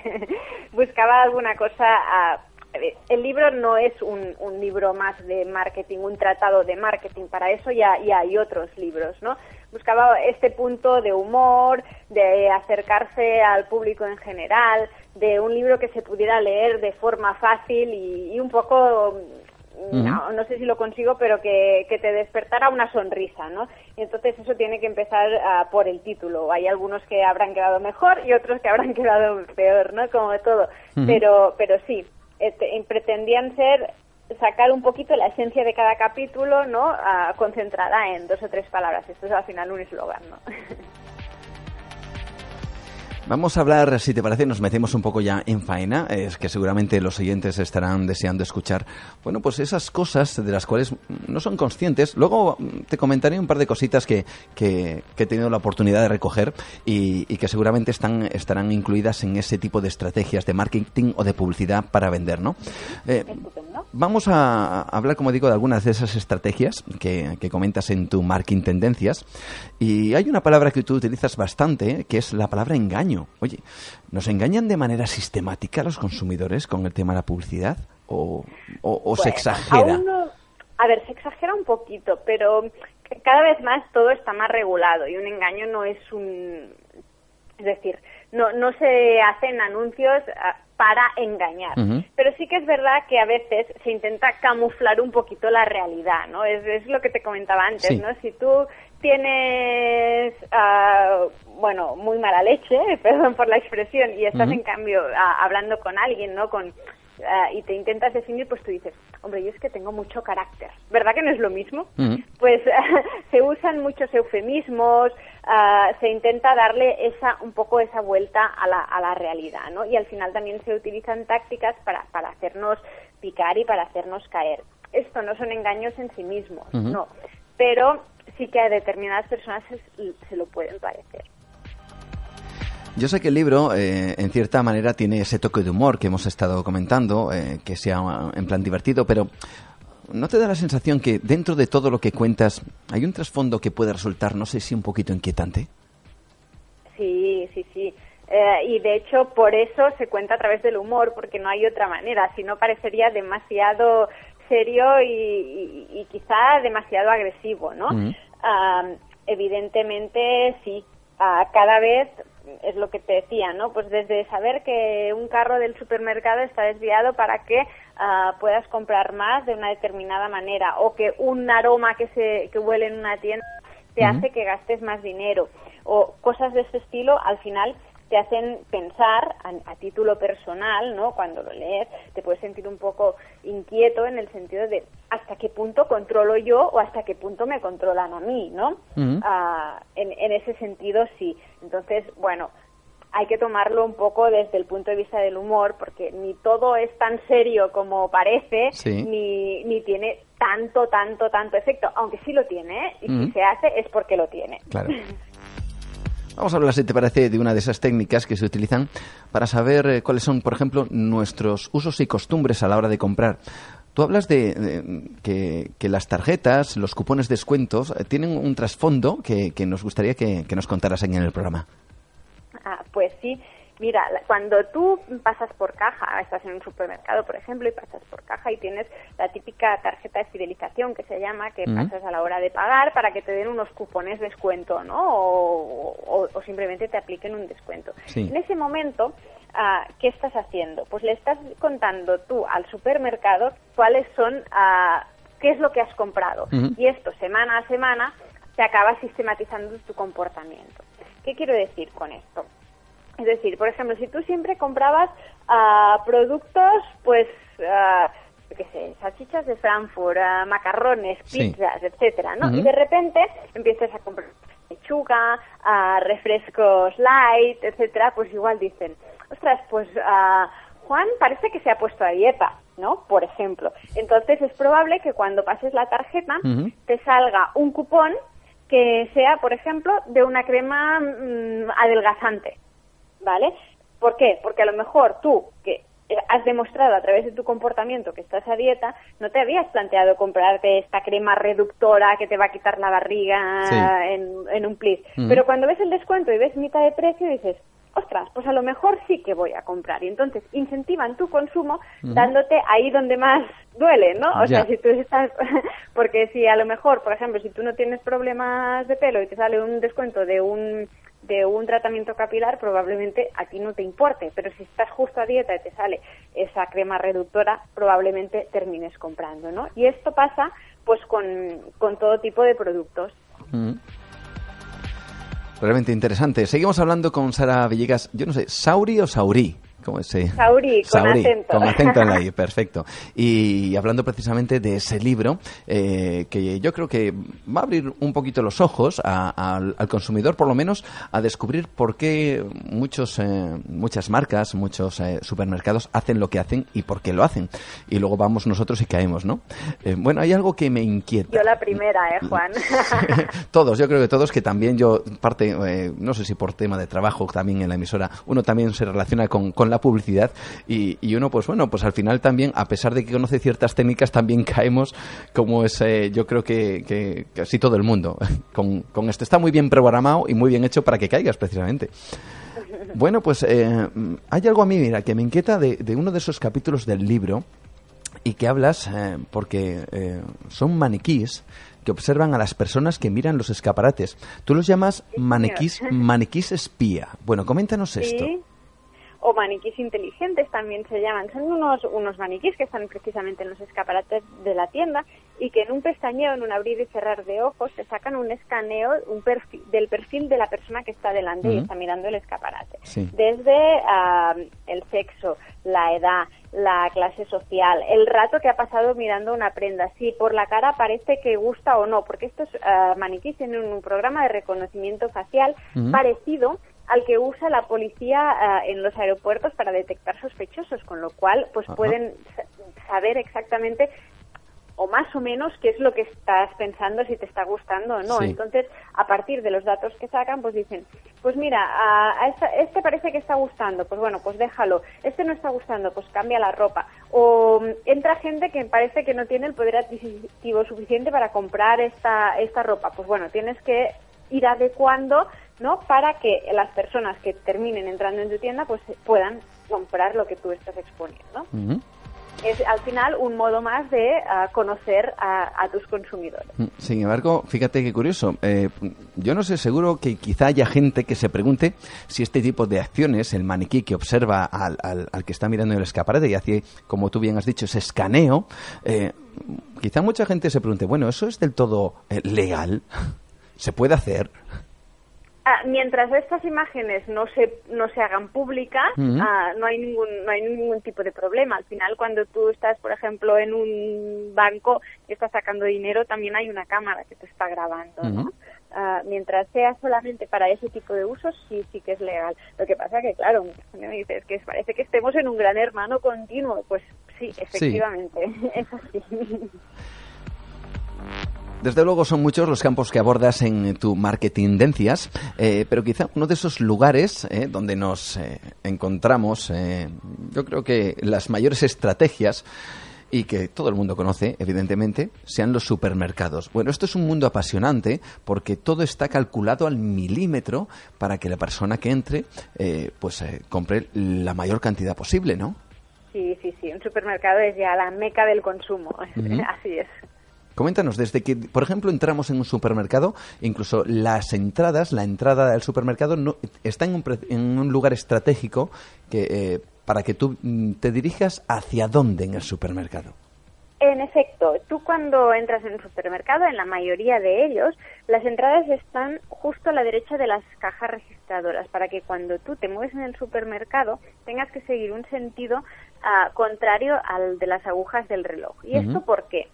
Buscaba alguna cosa a... El libro no es un, un, libro más de marketing, un tratado de marketing, para eso ya, ya hay otros libros, ¿no? Buscaba este punto de humor, de acercarse al público en general, de un libro que se pudiera leer de forma fácil y, un poco no, no, sé si lo consigo, pero que, que, te despertara una sonrisa, ¿no? Y entonces eso tiene que empezar uh, por el título. Hay algunos que habrán quedado mejor y otros que habrán quedado peor, ¿no? Como todo. Pero, pero sí, este, pretendían ser sacar un poquito la esencia de cada capítulo, ¿no? Uh, concentrada en dos o tres palabras. Esto es al final un eslogan, ¿no? Vamos a hablar, si te parece, nos metemos un poco ya en faena, es que seguramente los oyentes estarán deseando escuchar, bueno, pues esas cosas de las cuales no son conscientes. Luego te comentaré un par de cositas que, que, he tenido la oportunidad de recoger y, que seguramente están, estarán incluidas en ese tipo de estrategias de marketing o de publicidad para vender, ¿no? Eh, vamos a hablar, como digo, de algunas de esas estrategias que, que comentas en tu Marketing Tendencias y hay una palabra que tú utilizas bastante, que es la palabra engaño. Oye, ¿nos engañan de manera sistemática los consumidores con el tema de la publicidad? ¿O, se exagera? a ver, se exagera un poquito, pero cada vez más todo está más regulado y un engaño no es un... Es decir, no, no se hacen anuncios ah, para engañar. Pero sí que es verdad que a veces se intenta camuflar un poquito la realidad, ¿no? Es, es lo que te comentaba antes, ¿no? Si tú tienes, ah, bueno, muy mala leche, perdón por la expresión, y estás en cambio ah, hablando con alguien, ¿no? Con, ah, y te intentas definir, pues tú dices, hombre, yo es que tengo mucho carácter. ¿Verdad que no es lo mismo? Pues se usan muchos eufemismos, se intenta darle esa un poco esa vuelta a la, a la realidad, ¿no? Y al final también se utilizan tácticas para, para hacernos picar y para hacernos caer. Esto no son engaños en sí mismos, no. Pero sí que a determinadas personas se, lo pueden parecer. Yo sé que el libro, eh, en cierta manera, tiene ese toque de humor que hemos estado comentando, eh, que sea en plan divertido, pero ¿no te da la sensación que dentro de todo lo que cuentas hay un trasfondo que puede resultar, no sé si un poquito inquietante? Sí, sí, sí. Eh, y de hecho por eso se cuenta a través del humor, porque no hay otra manera, si no parecería demasiado serio y, quizá demasiado agresivo, ¿no? evidentemente sí, cada vez es lo que te decía, ¿no? Pues desde saber que un carro del supermercado está desviado para que ah, puedas comprar más de una determinada manera o que un aroma que se que huele en una tienda te hace que gastes más dinero o cosas de ese estilo, al final te hacen pensar a, título personal, ¿no? Cuando lo lees, te puedes sentir un poco inquieto en el sentido de hasta qué punto controlo yo o hasta qué punto me controlan a mí, ¿no? Ah, en, en ese sentido, sí. Entonces, bueno, hay que tomarlo un poco desde el punto de vista del humor, porque ni todo es tan serio como parece, ni, ni tiene tanto, tanto, tanto efecto, aunque sí lo tiene, ¿eh? y si se hace es porque lo tiene. Claro. Vamos a hablar, si te parece, de una de esas técnicas que se utilizan para saber eh, cuáles son, por ejemplo, nuestros usos y costumbres a la hora de comprar. Tú hablas de, que, las tarjetas, los cupones de descuentos, eh, tienen un trasfondo que, nos gustaría que, que nos contaras aquí en el programa. Ah, pues sí, Mira, cuando tú pasas por caja, estás en un supermercado, por ejemplo, y pasas por caja y tienes la típica tarjeta de fidelización que se llama, que pasas a la hora de pagar para que te den unos cupones de descuento, ¿no? O, simplemente te apliquen un descuento. En ese momento, ah, ¿qué estás haciendo? Pues le estás contando tú al supermercado cuáles son, ah, qué es lo que has comprado. Y esto, semana a semana, te acaba sistematizando tu comportamiento. ¿Qué quiero decir con esto? Es decir, por ejemplo, si tú siempre comprabas uh, productos, pues, uh, qué sé, salchichas de Frankfurt, uh, macarrones, pizzas, etcétera, ¿no? Y de repente empiezas a comprar lechuga, refrescos light, etcétera, pues igual dicen, ostras, pues Juan parece que se ha puesto a dieta, ¿no? Por ejemplo. Entonces es probable que cuando pases la tarjeta te salga un cupón que sea, por ejemplo, de una crema mm, adelgazante, ¿vale? ¿Por qué? Porque a lo mejor tú, que has demostrado a través de tu comportamiento que estás a dieta, no te habías planteado comprarte esta crema reductora que te va a quitar la barriga en, un plis. Pero cuando ves el descuento y ves mitad de precio, dices, ostras, pues a lo mejor sí que voy a comprar. Y entonces incentivan tu consumo dándote ahí donde más duele, ¿no? O sea, si tú estás, porque si a lo mejor, por ejemplo, si tú no tienes problemas de pelo y te sale un descuento de un de un tratamiento capilar probablemente a ti no te importe, pero si estás justo a dieta y te sale esa crema reductora, probablemente termines comprando, ¿no? Y esto pasa pues con, con todo tipo de productos. Mm. Realmente interesante. Seguimos hablando con Sara Villegas. Yo no sé, ¿Sauri o Saurí? ¿Cómo Sauri, con acento. Con acento en la I, perfecto. Y hablando precisamente de ese libro, eh, que yo creo que va a abrir un poquito los ojos al consumidor, por lo menos, a descubrir por qué muchos, eh, muchas marcas, muchos eh, supermercados hacen lo que hacen y por qué lo hacen. Y luego vamos nosotros y caemos, ¿no? bueno, hay algo que me inquieta. Yo la primera, ¿eh, Juan? todos, yo creo que todos, que también yo, parte, no sé si por tema de trabajo también en la emisora, uno también se relaciona con, con la publicidad y, uno, pues bueno, pues al final también, a pesar de que conoce ciertas técnicas, también caemos como es, eh, yo creo que, que, casi todo el mundo. Con, con esto está muy bien programado y muy bien hecho para que caigas precisamente. Bueno, pues eh, hay algo a mí, mira, que me inquieta de, de, uno de esos capítulos del libro y que hablas eh, porque son maniquís que observan a las personas que miran los escaparates. Tú los llamas maniquís, maniquís espía. Bueno, coméntanos esto o maniquís inteligentes también se llaman. Son unos, unos maniquís que están precisamente en los escaparates de la tienda y que en un pestañeo, en un abrir y cerrar de ojos, te sacan un escaneo un perfil, del perfil de la persona que está delante y está mirando el escaparate. Desde el sexo, la edad, la clase social, el rato que ha pasado mirando una prenda, si por la cara parece que gusta o no, porque estos uh, maniquís tienen un programa de reconocimiento facial parecido al que usa la policía ah, en los aeropuertos para detectar sospechosos, con lo cual pues pueden saber exactamente o más o menos qué es lo que estás pensando, si te está gustando o no. Entonces, a partir de los datos que sacan, pues dicen, pues mira, a, este parece que está gustando, pues bueno, pues déjalo. Este no está gustando, pues cambia la ropa. O mm, entra gente que parece que no tiene el poder adquisitivo suficiente para comprar esta, esta ropa. Pues bueno, tienes que ir adecuando, ¿no? Para que las personas que terminen entrando en tu tienda, pues puedan comprar lo que tú estás exponiendo es al final un modo más de ah, conocer a, tus consumidores. Mm, sin embargo, fíjate qué curioso. Eh, yo no sé, seguro que quizá haya gente que se pregunte si este tipo de acciones, el maniquí que observa al, al, que está mirando el escaparate y hace, como tú bien has dicho, ese escaneo, eh, quizá mucha gente se pregunte, bueno, ¿eso es del todo eh, legal? ¿Se puede hacer? Ah, mientras estas imágenes no se no se hagan públicas ah, no hay ningún no hay ningún tipo de problema. Al final cuando tú estás por ejemplo en un banco y estás sacando dinero también hay una cámara que te está grabando ¿no? Ah, mientras sea solamente para ese tipo de usos sí sí que es legal. Lo que pasa que claro me dices que parece que estemos en un gran hermano continuo pues sí. efectivamente es así desde luego son muchos los campos que abordas en tu marketing dencias, eh, pero quizá uno de esos lugares eh, donde nos eh, encontramos, yo creo que las mayores estrategias y que todo el mundo conoce, evidentemente, sean los supermercados. Bueno, esto es un mundo apasionante porque todo está calculado al milímetro para que la persona que entre, pues compre la mayor cantidad posible, ¿no? Sí, sí, sí. Un supermercado es ya la meca del consumo. Así es. Coméntanos, desde que, por ejemplo, entramos en un supermercado, incluso las entradas, la entrada del supermercado no, está en un, en un lugar estratégico que, eh, para que tú mm, te dirijas hacia dónde en el supermercado. En efecto, tú cuando entras en un supermercado, en la mayoría de ellos, las entradas están justo a la derecha de las cajas registradoras, para que cuando tú te mueves en el supermercado tengas que seguir un sentido ah, contrario al de las agujas del reloj. ¿Y esto por qué?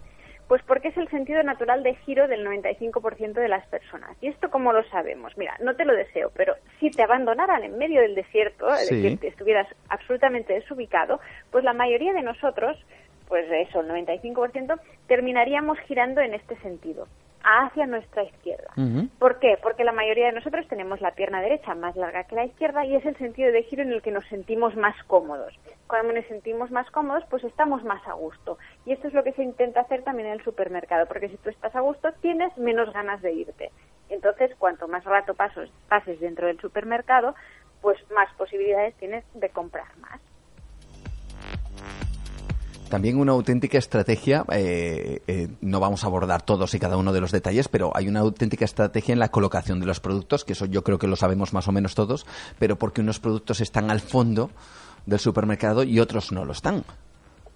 Pues porque es el sentido natural de giro del 95% de las personas. ¿Y esto cómo lo sabemos? Mira, no te lo deseo, pero si te abandonaran en medio del desierto, es decir, que estuvieras absolutamente desubicado, pues la mayoría de nosotros, pues eso, el 95%, terminaríamos girando en este sentido hacia nuestra izquierda. ¿Por qué? Porque la mayoría de nosotros tenemos la pierna derecha más larga que la izquierda y es el sentido de giro en el que nos sentimos más cómodos. Cuando nos sentimos más cómodos, pues estamos más a gusto. Y esto es lo que se intenta hacer también en el supermercado, porque si tú estás a gusto, tienes menos ganas de irte. Entonces, cuanto más rato pases dentro del supermercado, pues más posibilidades tienes de comprar más. También una auténtica estrategia, eh, eh, no vamos a abordar todos y cada uno de los detalles, pero hay una auténtica estrategia en la colocación de los productos, que eso yo creo que lo sabemos más o menos todos, pero porque unos productos están al fondo del supermercado y otros no lo están.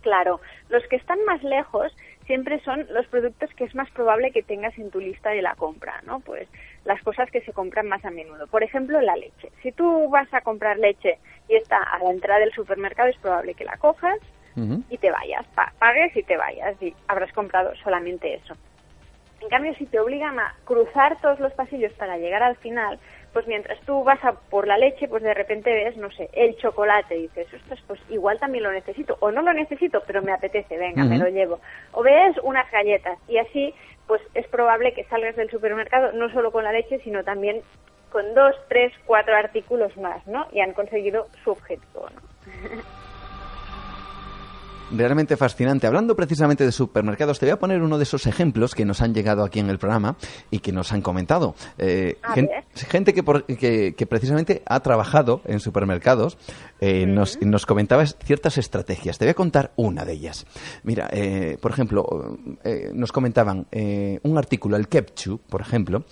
Claro, los que están más lejos siempre son los productos que es más probable que tengas en tu lista de la compra, ¿no? Pues las cosas que se compran más a menudo. Por ejemplo, la leche. Si tú vas a comprar leche y está a la entrada del supermercado, es probable que la cojas, y te vayas, pagues y te vayas y habrás comprado solamente eso. En cambio, si te obligan a cruzar todos los pasillos para llegar al final, pues mientras tú vas a por la leche, pues de repente ves, no sé, el chocolate y dices, ostras, pues igual también lo necesito, o no lo necesito, pero me apetece, venga, me lo llevo. O ves unas galletas y así, pues es probable que salgas del supermercado no solo con la leche, sino también con dos, tres, cuatro artículos más, ¿no? Y han conseguido su objetivo, ¿no? realmente fascinante. Hablando precisamente de supermercados, te voy a poner uno de esos ejemplos que nos han llegado aquí en el programa y que nos han comentado. Eh, gente, que, que, precisamente ha trabajado en supermercados eh, nos, nos, comentaba ciertas estrategias. Te voy a contar una de ellas. Mira, eh, por ejemplo, nos comentaban un artículo, el Kepchu, por ejemplo,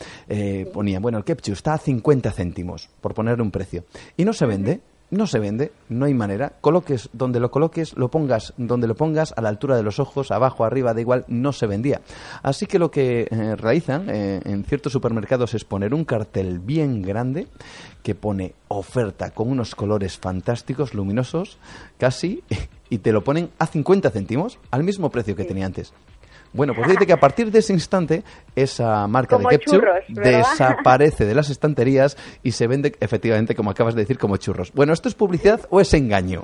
ponía, bueno, el Kepchu está a 50 céntimos, por poner un precio, y no se vende no se vende, no hay manera. Coloques donde lo coloques, lo pongas donde lo pongas, a la altura de los ojos, abajo, arriba, da igual, no se vendía. Así que lo que eh, realizan eh, en ciertos supermercados es poner un cartel bien grande que pone oferta con unos colores fantásticos, luminosos, casi, y te lo ponen a 50 céntimos, al mismo precio que tenía antes. Bueno, pues dice que a partir de ese instante esa marca de ketchup desaparece de las estanterías y se vende efectivamente, como acabas de decir, como churros. Bueno, ¿esto es publicidad o es engaño?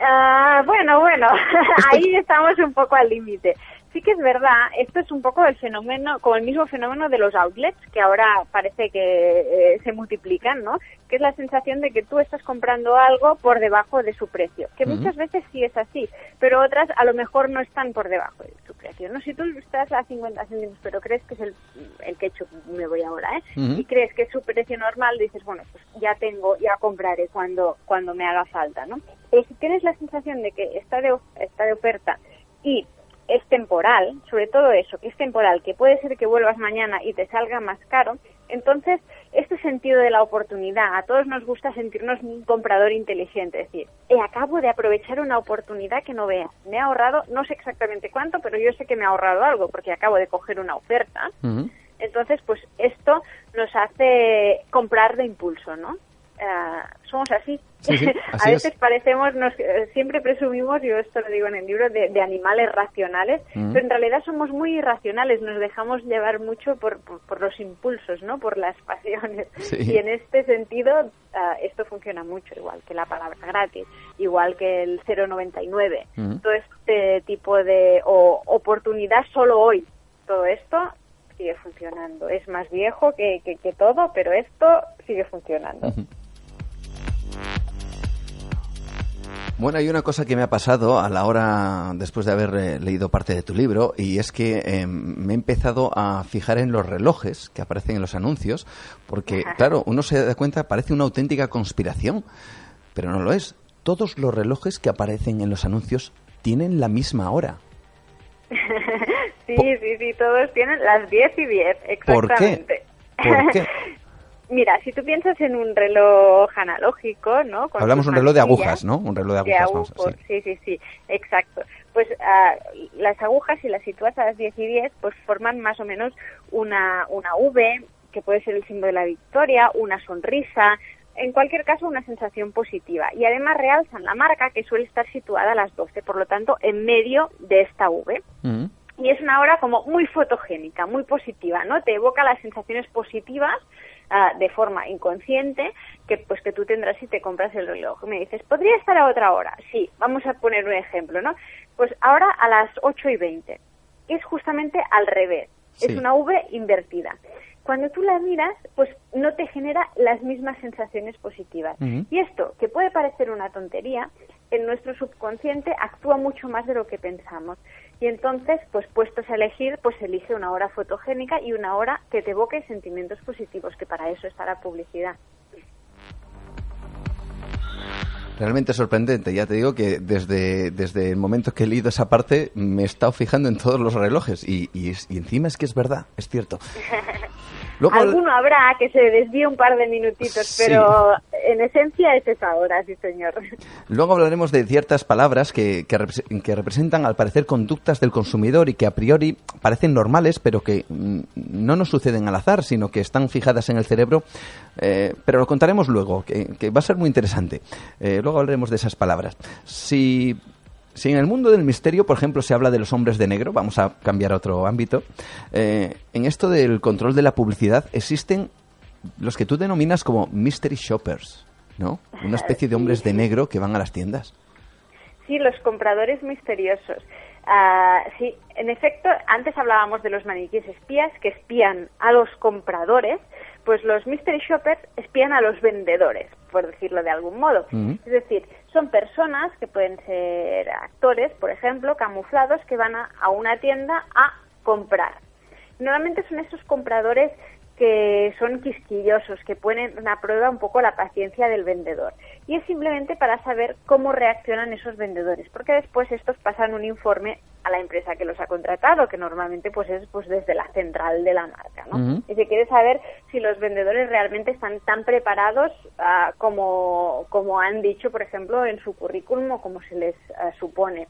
Ah, bueno, bueno, ahí estamos un poco al límite sí que es verdad, esto es un poco el fenómeno, como el mismo fenómeno de los outlets, que ahora parece que eh, se multiplican, ¿no? Que es la sensación de que tú estás comprando algo por debajo de su precio, que muchas veces sí es así, pero otras a lo mejor no están por debajo de su precio, ¿no? Si tú estás a 50 céntimos, pero crees que es el, el ketchup, me voy ahora, ¿eh? Y crees que es su precio normal, dices, bueno, pues ya tengo, ya compraré cuando, cuando me haga falta, ¿no? Pero si tienes la sensación de que está de, está de oferta y es temporal, sobre todo eso, que es temporal, que puede ser que vuelvas mañana y te salga más caro, entonces este sentido de la oportunidad, a todos nos gusta sentirnos un comprador inteligente, es decir, eh, acabo de aprovechar una oportunidad que no vea, me he ahorrado, no sé exactamente cuánto, pero yo sé que me he ahorrado algo porque acabo de coger una oferta, entonces pues esto nos hace comprar de impulso, ¿no? Ah, somos así. a veces parecemos, nos, eh, siempre presumimos, yo esto lo digo en el libro, de, animales racionales, pero en realidad somos muy irracionales, nos dejamos llevar mucho por, por, los impulsos, ¿no? por las pasiones. Y en este sentido, ah, esto funciona mucho, igual que la palabra gratis, igual que el 099, mm. todo este tipo de oportunidad solo hoy. Todo esto sigue funcionando. Es más viejo que, que, todo, pero esto sigue funcionando. Bueno, hay una cosa que me ha pasado a la hora, después de haber eh, leído parte de tu libro, y es que em, me he empezado a fijar en los relojes que aparecen en los anuncios, porque, claro, uno se da cuenta, parece una auténtica conspiración, pero no lo es. Todos los relojes que aparecen en los anuncios tienen la misma hora. sí, sí, sí, todos tienen las 10 y 10, exactamente. ¿Por qué? Mira, si tú piensas en un reloj analógico, ¿no? Hablamos de un reloj de agujas, ¿no? Un reloj de agujas. sí. sí, sí, exacto. Pues ah, las agujas, si las sitúas a las 10 y 10, pues forman más o menos una, una V, que puede ser el símbolo de la victoria, una sonrisa, en cualquier caso una sensación positiva. Y además realzan la marca, que suele estar situada a las 12, por lo tanto, en medio de esta V. Mm. Y es una hora como muy fotogénica, muy positiva, ¿no? Te evoca las sensaciones positivas Ah, de forma inconsciente que pues que tú tendrás si te compras el reloj. Me dices, ¿podría estar a otra hora? Sí, vamos a poner un ejemplo, ¿no? Pues ahora a las 8 y 20. Es justamente al revés. Es una V invertida. Cuando tú la miras, pues no te genera las mismas sensaciones positivas. Y esto, que puede parecer una tontería, en nuestro subconsciente actúa mucho más de lo que pensamos. Y entonces, pues puestos a elegir, pues elige una hora fotogénica y una hora que te evoque sentimientos positivos, que para eso está la publicidad. Realmente sorprendente. Ya te digo que desde, desde el momento que he leído esa parte me he estado fijando en todos los relojes y, y, y encima es que es verdad, es cierto. Alguno habrá que se desvíe un par de minutitos, pero en esencia es esa hora, sí señor. Luego hablaremos de ciertas palabras que, que, representan al parecer conductas del consumidor y que a priori parecen normales, pero que mm, no nos suceden al azar, sino que están fijadas en el cerebro. Eh, pero lo contaremos luego, que, va a ser muy interesante. Eh, luego hablaremos de esas palabras. Si si en el mundo del misterio, por ejemplo, se habla de los hombres de negro, vamos a cambiar a otro ámbito, eh, en esto del control de la publicidad existen los que tú denominas como mystery shoppers, ¿no? Una especie de hombres de negro que van a las tiendas. Sí, los compradores misteriosos. Ah, sí, en efecto, antes hablábamos de los maniquíes espías que espían a los compradores, pues los mystery shoppers espían a los vendedores, por decirlo de algún modo. Es decir, son personas que pueden ser actores, por ejemplo, camuflados, que van a, una tienda a comprar. Normalmente son esos compradores que son quisquillosos, que ponen a prueba un poco la paciencia del vendedor. Y es simplemente para saber cómo reaccionan esos vendedores, porque después estos pasan un informe a la empresa que los ha contratado, que normalmente pues es pues desde la central de la marca, ¿no? Y se quiere saber si los vendedores realmente están tan preparados ah, como, como han dicho, por ejemplo, en su currículum o como se les ah, supone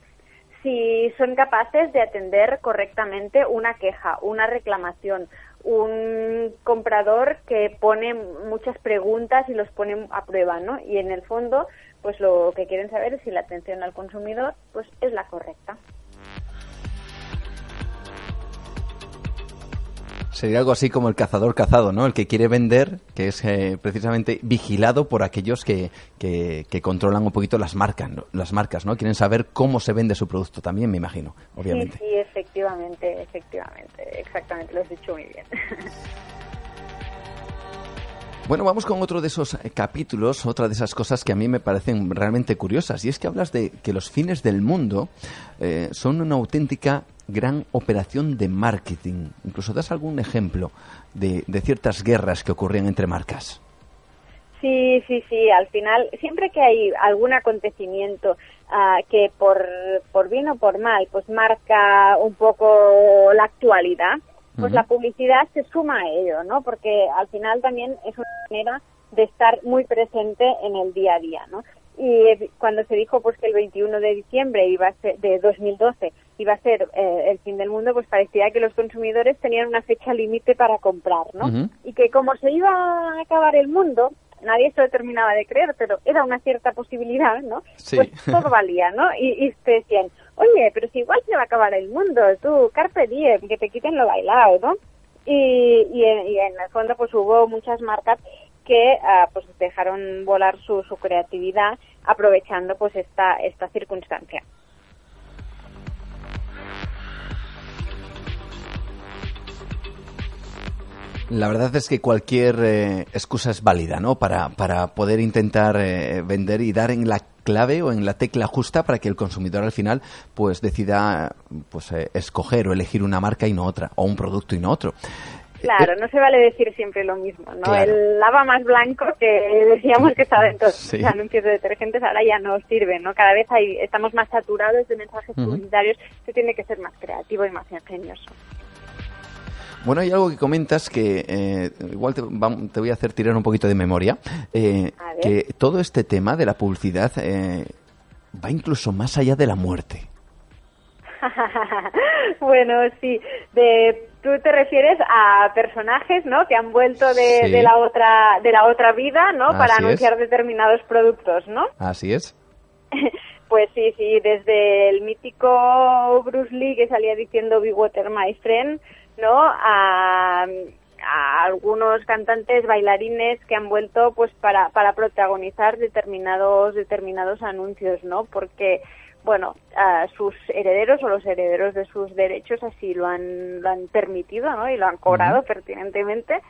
si son capaces de atender correctamente una queja, una reclamación, un comprador que pone muchas preguntas y los pone a prueba, ¿no? Y en el fondo, pues lo que quieren saber es si la atención al consumidor pues es la correcta. Sería algo así como el cazador cazado, ¿no? El que quiere vender, que es eh, precisamente vigilado por aquellos que, que, controlan un poquito las marcas, ¿no? las marcas, ¿no? Quieren saber cómo se vende su producto también, me imagino, obviamente. Sí, sí, efectivamente, efectivamente, exactamente, lo has dicho muy bien. Bueno, vamos con otro de esos eh, capítulos, otra de esas cosas que a mí me parecen realmente curiosas, y es que hablas de que los fines del mundo eh, son una auténtica gran operación de marketing. Incluso das algún ejemplo de, ciertas guerras que ocurrían entre marcas. Sí, sí, sí. Al final, siempre que hay algún acontecimiento ah, que por, por bien o por mal, pues marca un poco la actualidad, pues la publicidad se suma a ello, ¿no? Porque al final también es una manera de estar muy presente en el día a día, ¿no? Y cuando se dijo pues que el 21 de diciembre iba a ser, de 2012 iba a ser eh, el fin del mundo, pues parecía que los consumidores tenían una fecha límite para comprar, ¿no? Y que como se iba a acabar el mundo, nadie se lo terminaba de creer, pero era una cierta posibilidad, ¿no? Pues todo valía, ¿no? Y, y te decían, oye, pero si igual se va a acabar el mundo, tú, carpe diem, que te quiten lo bailado, ¿no? Y, y, en el fondo pues hubo muchas marcas que ah, pues dejaron volar su, su creatividad aprovechando pues esta, esta circunstancia. La verdad es que cualquier eh, excusa es válida, ¿no? Para, para poder intentar eh, vender y dar en la clave o en la tecla justa para que el consumidor al final pues decida pues eh, escoger o elegir una marca y no otra o un producto y no otro. Claro, no se vale decir siempre lo mismo, ¿no? El lava más blanco que decíamos que estaba en todos los anuncios de detergentes ahora ya no sirve, ¿no? Cada vez hay, estamos más saturados de mensajes publicitarios, se tiene que ser más creativo y más ingenioso. Bueno, hay algo que comentas que eh, igual te, voy a hacer tirar un poquito de memoria, eh, que todo este tema de la publicidad eh, va incluso más allá de la muerte. bueno, sí, de, tú te refieres a personajes, ¿no? Que han vuelto de, de la otra de la otra vida, ¿no? Para anunciar determinados productos, ¿no? Así es. Pues sí, sí, desde el mítico Bruce Lee que salía diciendo Be Water My Friend, ¿no? A, algunos cantantes, bailarines que han vuelto pues para, para protagonizar determinados, determinados anuncios, ¿no? Porque bueno, a sus herederos o los herederos de sus derechos así lo han, lo han permitido, ¿no? Y lo han cobrado pertinentemente.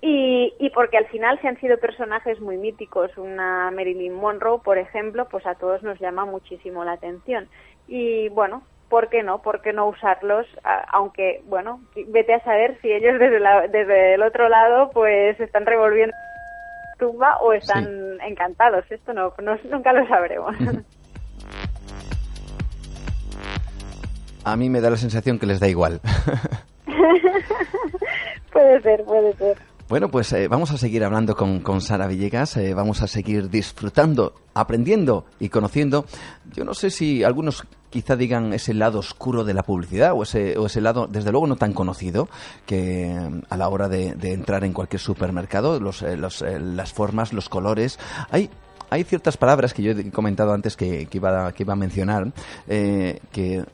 Y, y porque al final se han sido personajes muy míticos. Una Marilyn Monroe, por ejemplo, pues a todos nos llama muchísimo la atención. Y bueno, ¿por qué no? ¿Por qué no usarlos? aunque, bueno, vete a saber si ellos desde, desde el otro lado pues están revolviendo tumba o están encantados. Esto no, nunca lo sabremos. A mí me da la sensación que les da igual. puede ser, puede ser. Bueno, pues eh, vamos a seguir hablando con, con Sara Villegas, eh, vamos a seguir disfrutando, aprendiendo y conociendo. Yo no sé si algunos quizá digan ese lado oscuro de la publicidad o ese, o ese lado, desde luego, no tan conocido, que mm, a la hora de, entrar en cualquier supermercado, los, eh, las formas, los colores, hay hay ciertas palabras que yo he comentado antes que, que, iba, que iba a mencionar que,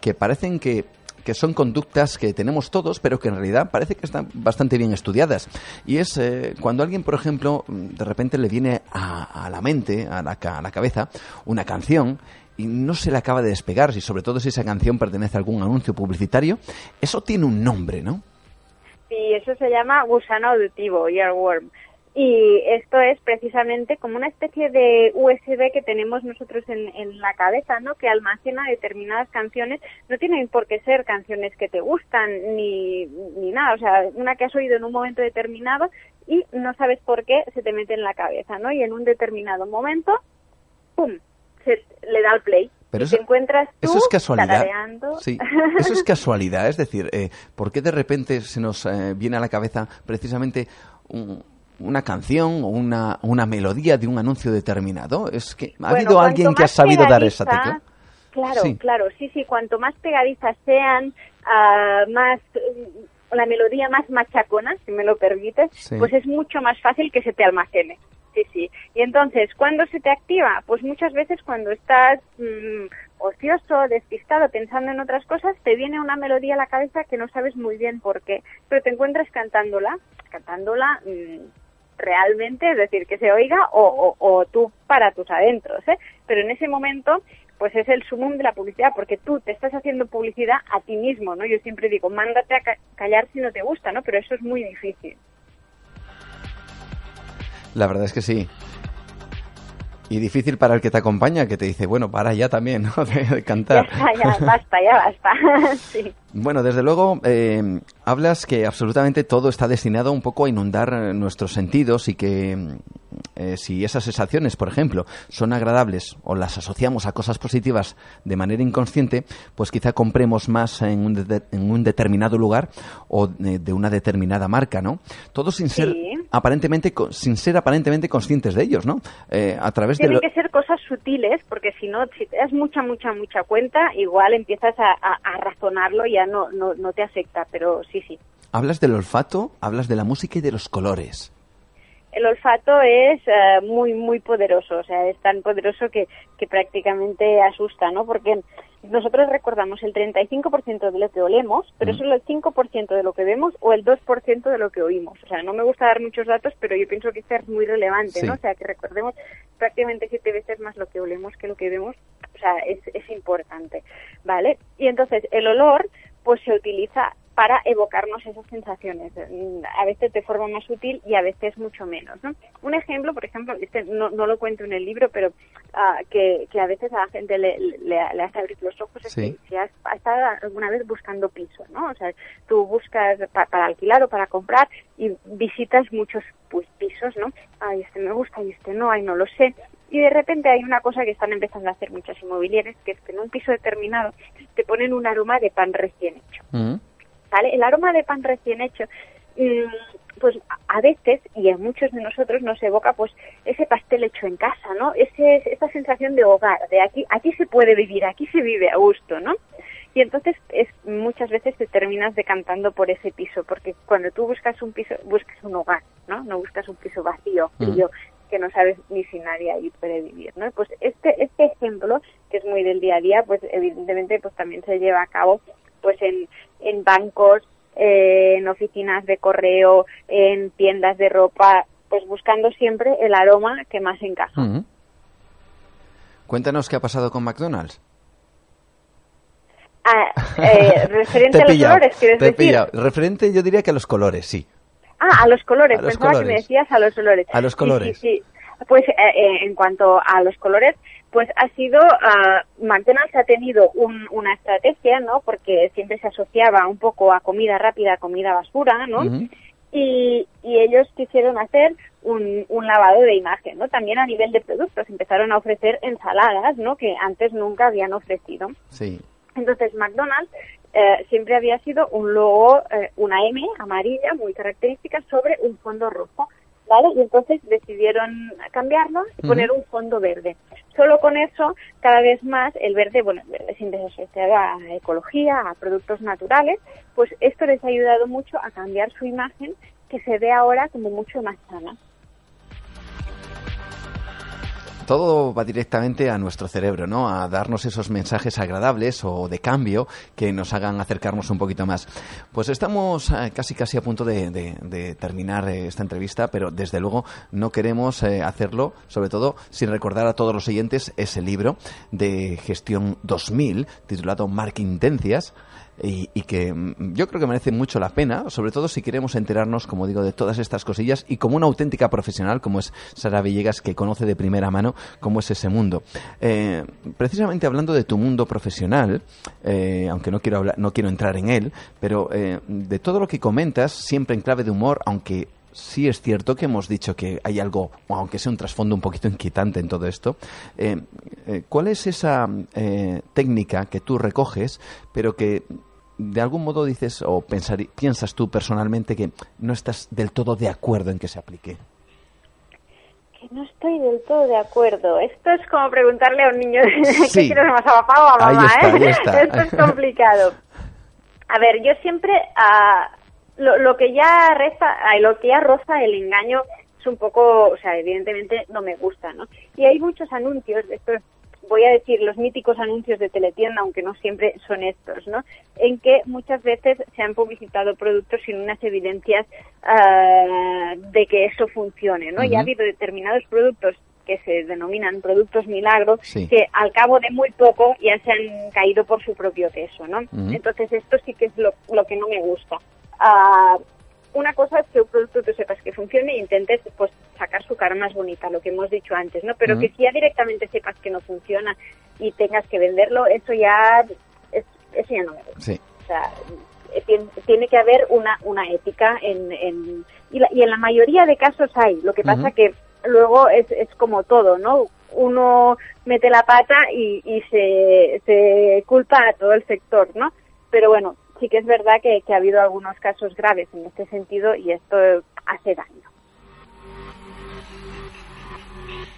que parecen que que son conductas que tenemos todos, pero que en realidad parece que están bastante bien estudiadas. Y es eh, cuando alguien, por ejemplo, de repente le viene a, la mente, a la, a la cabeza, una canción y no se le acaba de despegar, y sobre todo si esa canción pertenece a algún anuncio publicitario, eso tiene un nombre, ¿no? Sí, eso se llama gusano auditivo, earworm. Y esto es precisamente como una especie de USB que tenemos nosotros en, en, la cabeza, ¿no? Que almacena determinadas canciones. No tienen por qué ser canciones que te gustan ni, ni nada. O sea, una que has oído en un momento determinado y no sabes por qué se te mete en la cabeza, ¿no? Y en un determinado momento, ¡pum! Se le da el play. Pero eso, te encuentras tú eso es casualidad. Sí, eso es casualidad. Es decir, eh, ¿por qué de repente se nos eh, viene a la cabeza precisamente un, una canción o una, una melodía de un anuncio determinado? Es que ha Bueno, habido alguien que ha sabido dar esa tecla. Claro, Sí. claro, sí, sí, cuanto más pegadizas sean, ah, más mm, la melodía más machacona, si me lo permites, Sí. pues es mucho más fácil que se te almacene. Sí, sí. Y entonces, ¿cuándo se te activa? Pues muchas veces cuando estás mm, ocioso, despistado, pensando en otras cosas, te viene una melodía a la cabeza que no sabes muy bien por qué, pero te encuentras cantándola, cantándola mm, realmente, es decir, que se oiga o, o, o tú para tus adentros, ¿eh? Pero en ese momento, pues es el sumum de la publicidad, porque tú te estás haciendo publicidad a ti mismo, ¿no? Yo siempre digo, mándate a ca- callar si no te gusta, ¿no? Pero eso es muy difícil. La verdad es que sí. Y difícil para el que te acompaña, que te dice, bueno, para ya también, ¿no? De, cantar. ya basta, ya basta. sí. Bueno, desde luego, eh, hablas que absolutamente todo está destinado un poco a inundar eh, nuestros sentidos y que mm, eh, si esas sensaciones, por ejemplo, son agradables o las asociamos a cosas positivas de manera inconsciente, pues quizá compremos más en un, de- en un determinado lugar o de, de una determinada marca, ¿no? Todo sin ser Sí. Aparentemente sin ser aparentemente conscientes de ellos, ¿no? Eh, a través de Tienen lo- que ser cosas sutiles, porque si no, si te das mucha, mucha, mucha cuenta, igual empiezas a, a- a razonarlo y ya no, no, no te afecta, pero sí, sí. hablas del olfato, hablas de la música y de los colores. El olfato es eh, muy, muy poderoso, o sea, es tan poderoso que, que prácticamente asusta, ¿no? Porque nosotros recordamos el 35% de lo que olemos, pero solo el 5% de lo que vemos o el 2% de lo que oímos. O sea, no me gusta dar muchos datos, pero yo pienso que esto es muy relevante, Sí. ¿no? O sea, que recordemos prácticamente siete veces más lo que olemos que lo que vemos. O sea, es, es importante, ¿vale? Y entonces el olor, pues se utiliza para evocarnos esas sensaciones, mm, a veces de forma más útil y a veces mucho menos. ¿no? Un ejemplo, por ejemplo, este no, no lo cuento en el libro, pero ah, que, que a veces a la gente le, le, le hace abrir los ojos es Sí. que si has has estado alguna vez buscando piso, ¿no? O sea, tú buscas pa- para alquilar o para comprar y visitas muchos pues, pisos, ¿no? Ay, este me gusta y este no, ay, no lo sé. Y de repente hay una cosa que están empezando a hacer muchas inmobiliarias, que es que en un piso determinado te ponen un aroma de pan recién hecho. ¿Vale? El aroma de pan recién hecho, mm, pues a veces, y a muchos de nosotros nos evoca pues ese pastel hecho en casa, ¿no? Ese, esa sensación de hogar, de aquí, aquí se puede vivir, aquí se vive a gusto, ¿no? Y entonces es, muchas veces te terminas decantando por ese piso, porque cuando tú buscas un piso, buscas un hogar, ¿no? No buscas un piso vacío, Ujú. frío, que no sabes ni si nadie ahí puede vivir, ¿no? Pues este, este ejemplo, que es muy del día a día, pues evidentemente pues también se lleva a cabo pues en, en bancos, eh, en oficinas de correo, en tiendas de ropa, pues buscando siempre el aroma que más encaja. Cuéntanos qué ha pasado con McDonald's. Ah, eh, referente a los pillado, colores, ¿quieres decir? pillado. Referente yo diría que a los colores, sí. Ah, a los colores, A los pensaba que me colores. decías a los olores. A los colores. Sí, sí, Pues eh, eh, en cuanto a los colores, pues ha sido, ah, McDonald's ha tenido un- una estrategia, ¿no? Porque siempre se asociaba un poco a comida rápida, a comida basura, ¿no? y, y ellos quisieron hacer un, un lavado de imagen, ¿no? También a nivel de productos empezaron a ofrecer ensaladas, ¿no? Que antes nunca habían ofrecido. Sí. Entonces McDonald's eh, siempre había sido un logo, eh, una M amarilla muy característica sobre un fondo rojo, ¿vale? Y entonces decidieron cambiarlo y poner un fondo verde. Solo con eso, cada vez más, el verde, bueno, es asociado a ecología, a productos naturales, pues esto les ha ayudado mucho a cambiar su imagen que se ve ahora como mucho más sana. Todo va directamente a nuestro cerebro, ¿no? A darnos esos mensajes agradables o de cambio que nos hagan acercarnos un poquito más. Pues estamos eh, casi casi a punto de, terminar eh, esta entrevista, pero desde luego no queremos eh, hacerlo, sobre todo sin recordar a todos los oyentes ese libro de gestión 2000 titulado Marketingencias y, que mm, yo creo que merece mucho la pena, sobre todo si queremos enterarnos, como digo, de todas estas cosillas y como una auténtica profesional como es Sara Villegas, que conoce de primera mano cómo es ese mundo. Eh, precisamente hablando de tu mundo profesional, eh, aunque no quiero, hablar, no quiero entrar en él, pero eh, de todo lo que comentas, siempre en clave de humor, aunque sí es cierto que hemos dicho que hay algo, aunque sea un trasfondo un poquito inquietante en todo esto. ¿Cuál es esa técnica que tú recoges, pero que de algún modo dices o pensar, piensas tú personalmente que no estás del todo de acuerdo en que se aplique? Que no estoy del todo de acuerdo. Esto es como preguntarle a un niño sí. qué quieres más a papá o a mamá. Ahí está, ahí está. Esto es complicado. A ver, yo siempre uh, lo, lo que ya reza, ay, lo que ya roza el engaño es un poco, o sea, evidentemente no me gusta, ¿no? Y hay muchos anuncios, estos voy a decir los míticos anuncios de teletienda, aunque no siempre son estos, ¿no? En que muchas veces se han publicitado productos sin unas evidencias uh, de que eso funcione, ¿no? Uh -huh. Y ha habido determinados productos que se denominan productos milagros, sí. que al cabo de muy poco ya se han caído por su propio peso, ¿no? Uh -huh. Entonces esto sí que es lo, lo que no me gusta. Una cosa es que un producto tú sepas que funcione e intentes pues sacar su cara más bonita, lo que hemos dicho antes, ¿no? Pero uh -huh. que si ya directamente sepas que no funciona y tengas que venderlo, eso ya es, eso ya no me gusta. Sí. O sea, tiene que haber una, una ética en, en y, la, y, en la mayoría de casos hay. Lo que pasa uh -huh. que luego es, es como todo, ¿no? Uno mete la pata y, y se, se culpa a todo el sector, ¿no? Pero bueno, sí que es verdad que, ha habido algunos casos graves en este sentido y esto hace daño.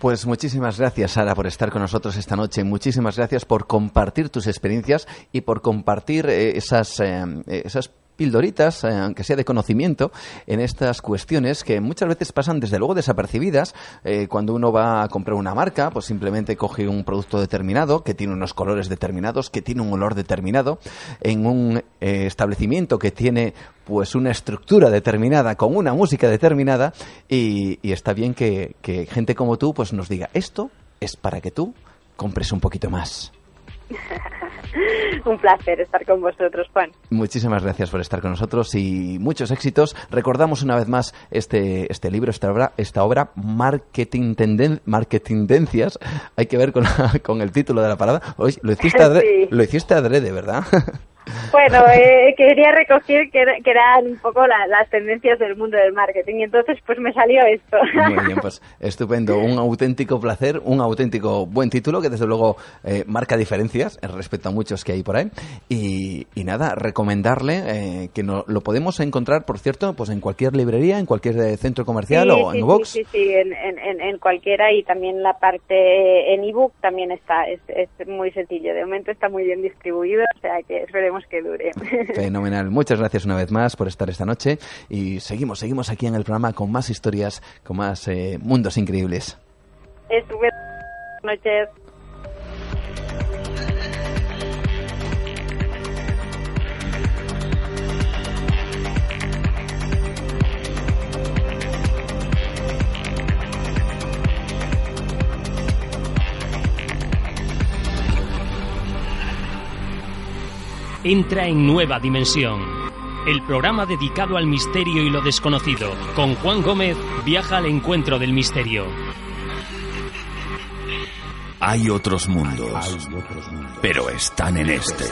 Pues muchísimas gracias, Sara, por estar con nosotros esta noche. Muchísimas gracias por compartir tus experiencias y por compartir eh, esas, eh, esas pildoritas, eh, aunque sea de conocimiento, en estas cuestiones que muchas veces pasan desde luego desapercibidas. Eh, cuando uno va a comprar una marca, pues simplemente coge un producto determinado, que tiene unos colores determinados, que tiene un olor determinado, en un eh, establecimiento que tiene pues una estructura determinada, con una música determinada, y, está bien que, que gente como tú pues nos diga, esto es para que tú compres un poquito más. Un placer estar con vosotros, Juan. Muchísimas gracias por estar con nosotros y muchos éxitos. Recordamos una vez más este, este libro, esta obra, esta obra Marketing, Tenden Marketing Tendencias. Hay que ver con, con el título de la parada. Oye, lo hiciste adrede, sí. lo hiciste adrede ¿verdad? Bueno, eh, quería recoger que, que, eran un poco la, las tendencias del mundo del marketing y entonces pues me salió esto. Muy bien, pues estupendo. Un auténtico placer, un auténtico buen título que desde luego eh, marca diferencias respecto a muchos que hay por ahí. Y, y nada, recomendarle eh, que no, lo podemos encontrar, por cierto, pues en cualquier librería, en cualquier eh, centro comercial sí, o sí, en Vox. Sí, sí, sí, en, en, en, cualquiera y también la parte en ebook también está, es, es muy sencillo. De momento está muy bien distribuido, o sea que esperemos que dure. Fenomenal. Muchas gracias una vez más por estar esta noche y seguimos, seguimos aquí en el programa con más historias, con más eh, mundos increíbles. Estupendo. noches. Entra en nueva dimensión. El programa dedicado al misterio y lo desconocido. Con Juan Gómez viaja al encuentro del misterio. Hay otros mundos, pero están en este.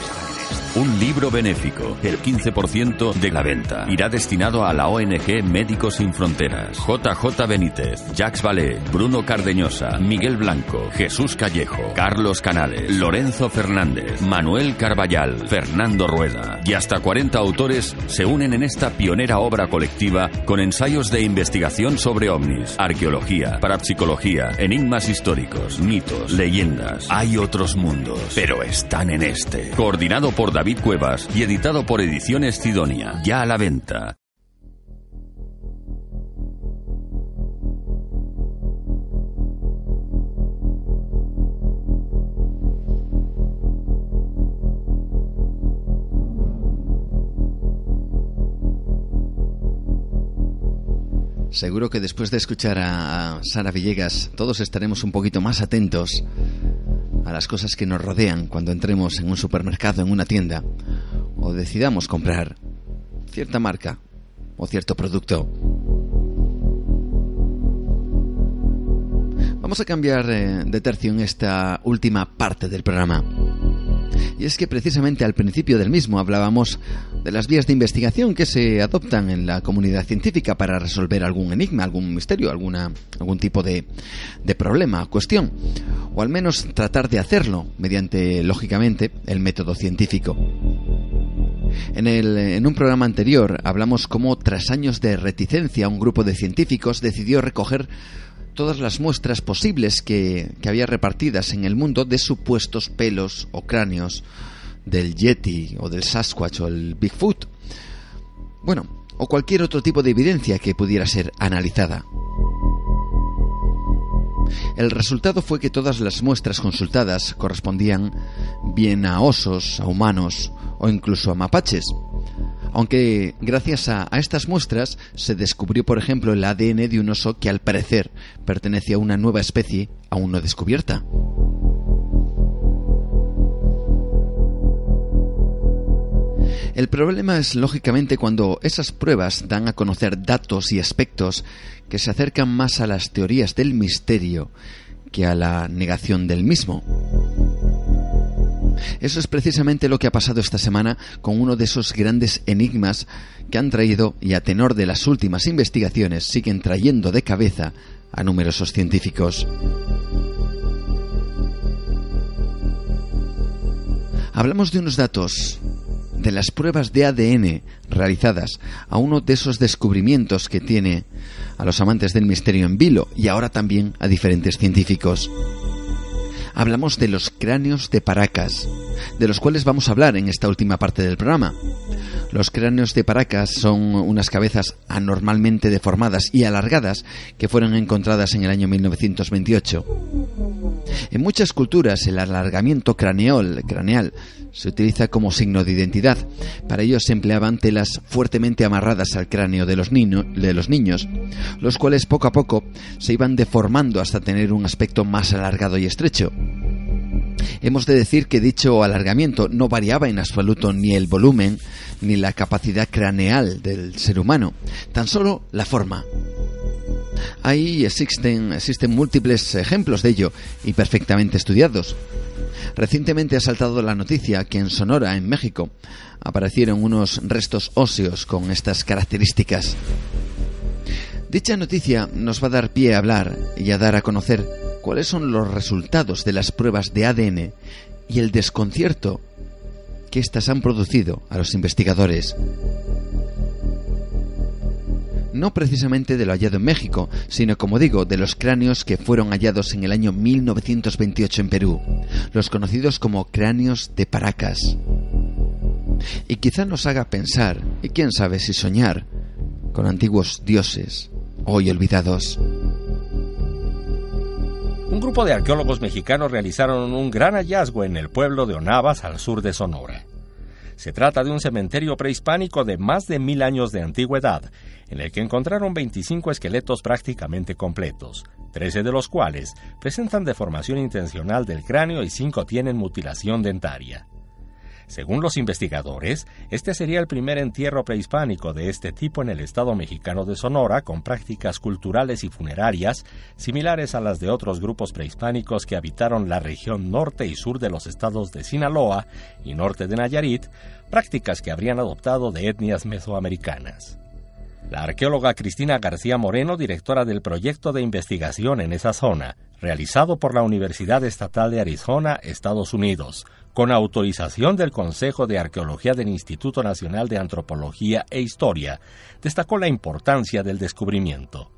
Un libro benéfico, el 15% de la venta, irá destinado a la ONG Médicos Sin Fronteras. JJ Benítez, Jacques Vallée, Bruno Cardeñosa, Miguel Blanco, Jesús Callejo, Carlos Canales, Lorenzo Fernández, Manuel Carballal, Fernando Rueda y hasta 40 autores se unen en esta pionera obra colectiva con ensayos de investigación sobre ovnis, arqueología, parapsicología, enigmas históricos, mitos, leyendas. Hay otros mundos, pero están en este. Coordinado por David Cuevas y editado por Ediciones Sidonia. Ya a la venta. Seguro que después de escuchar a Sara Villegas todos estaremos un poquito más atentos a las cosas que nos rodean cuando entremos en un supermercado, en una tienda o decidamos comprar cierta marca o cierto producto. Vamos a cambiar eh, de tercio en esta última parte del programa. Y es que precisamente al principio del mismo hablábamos de las vías de investigación que se adoptan en la comunidad científica para resolver algún enigma, algún misterio, alguna, algún tipo de, de problema, cuestión, o al menos tratar de hacerlo mediante, lógicamente, el método científico. En, el, en, un programa anterior hablamos cómo tras años de reticencia un grupo de científicos decidió recoger todas las muestras posibles que, que había repartidas en el mundo de supuestos pelos o cráneos del Yeti o del Sasquatch o el Bigfoot. Bueno, o cualquier otro tipo de evidencia que pudiera ser analizada. El resultado fue que todas las muestras consultadas correspondían bien a osos, a humanos o incluso a mapaches. Aunque gracias a, estas muestras se descubrió, por ejemplo, el ADN de un oso que al parecer pertenecía a una nueva especie aún no descubierta. El problema es, lógicamente, cuando esas pruebas dan a conocer datos y aspectos que se acercan más a las teorías del misterio que a la negación del mismo. Eso es precisamente lo que ha pasado esta semana con uno de esos grandes enigmas que han traído y a tenor de las últimas investigaciones siguen trayendo de cabeza a numerosos científicos. Hablamos de unos datos de las pruebas de ADN realizadas a uno de esos descubrimientos que tiene a los amantes del misterio en vilo y ahora también a diferentes científicos hablamos de los cráneos de Paracas, de los cuales vamos a hablar en esta última parte del programa. Los cráneos de Paracas son unas cabezas anormalmente deformadas y alargadas que fueron encontradas en el año 1928. En muchas culturas el alargamiento craneal, craneal se utiliza como signo de identidad. Para ello se empleaban telas fuertemente amarradas al cráneo de los, de los niños, los cuales poco a poco se iban deformando hasta tener un aspecto más alargado y estrecho. Hemos de decir que dicho alargamiento no variaba en absoluto ni el volumen ni la capacidad craneal del ser humano, tan solo la forma. Ahí existen, existen múltiples ejemplos de ello y perfectamente estudiados. Recientemente ha saltado la noticia que en Sonora, en México, aparecieron unos restos óseos con estas características. Dicha noticia nos va a dar pie a hablar y a dar a conocer cuáles son los resultados de las pruebas de ADN y el desconcierto que éstas han producido a los investigadores. No precisamente de lo hallado en México, sino como digo, de los cráneos que fueron hallados en el año 1928 en Perú, los conocidos como cráneos de Paracas. Y quizá nos haga pensar, y quién sabe si soñar, con antiguos dioses hoy olvidados. Un grupo de arqueólogos mexicanos realizaron un gran hallazgo en el pueblo de Onavas, al sur de Sonora. Se trata de un cementerio prehispánico de más de mil años de antigüedad, en el que encontraron 25 esqueletos prácticamente completos, 13 de los cuales presentan deformación intencional del cráneo y 5 tienen mutilación dentaria. Según los investigadores, este sería el primer entierro prehispánico de este tipo en el estado mexicano de Sonora, con prácticas culturales y funerarias similares a las de otros grupos prehispánicos que habitaron la región norte y sur de los estados de Sinaloa y norte de Nayarit, prácticas que habrían adoptado de etnias mesoamericanas. La arqueóloga Cristina García Moreno, directora del proyecto de investigación en esa zona, realizado por la Universidad Estatal de Arizona, Estados Unidos, con autorización del Consejo de Arqueología del Instituto Nacional de Antropología e Historia, destacó la importancia del descubrimiento.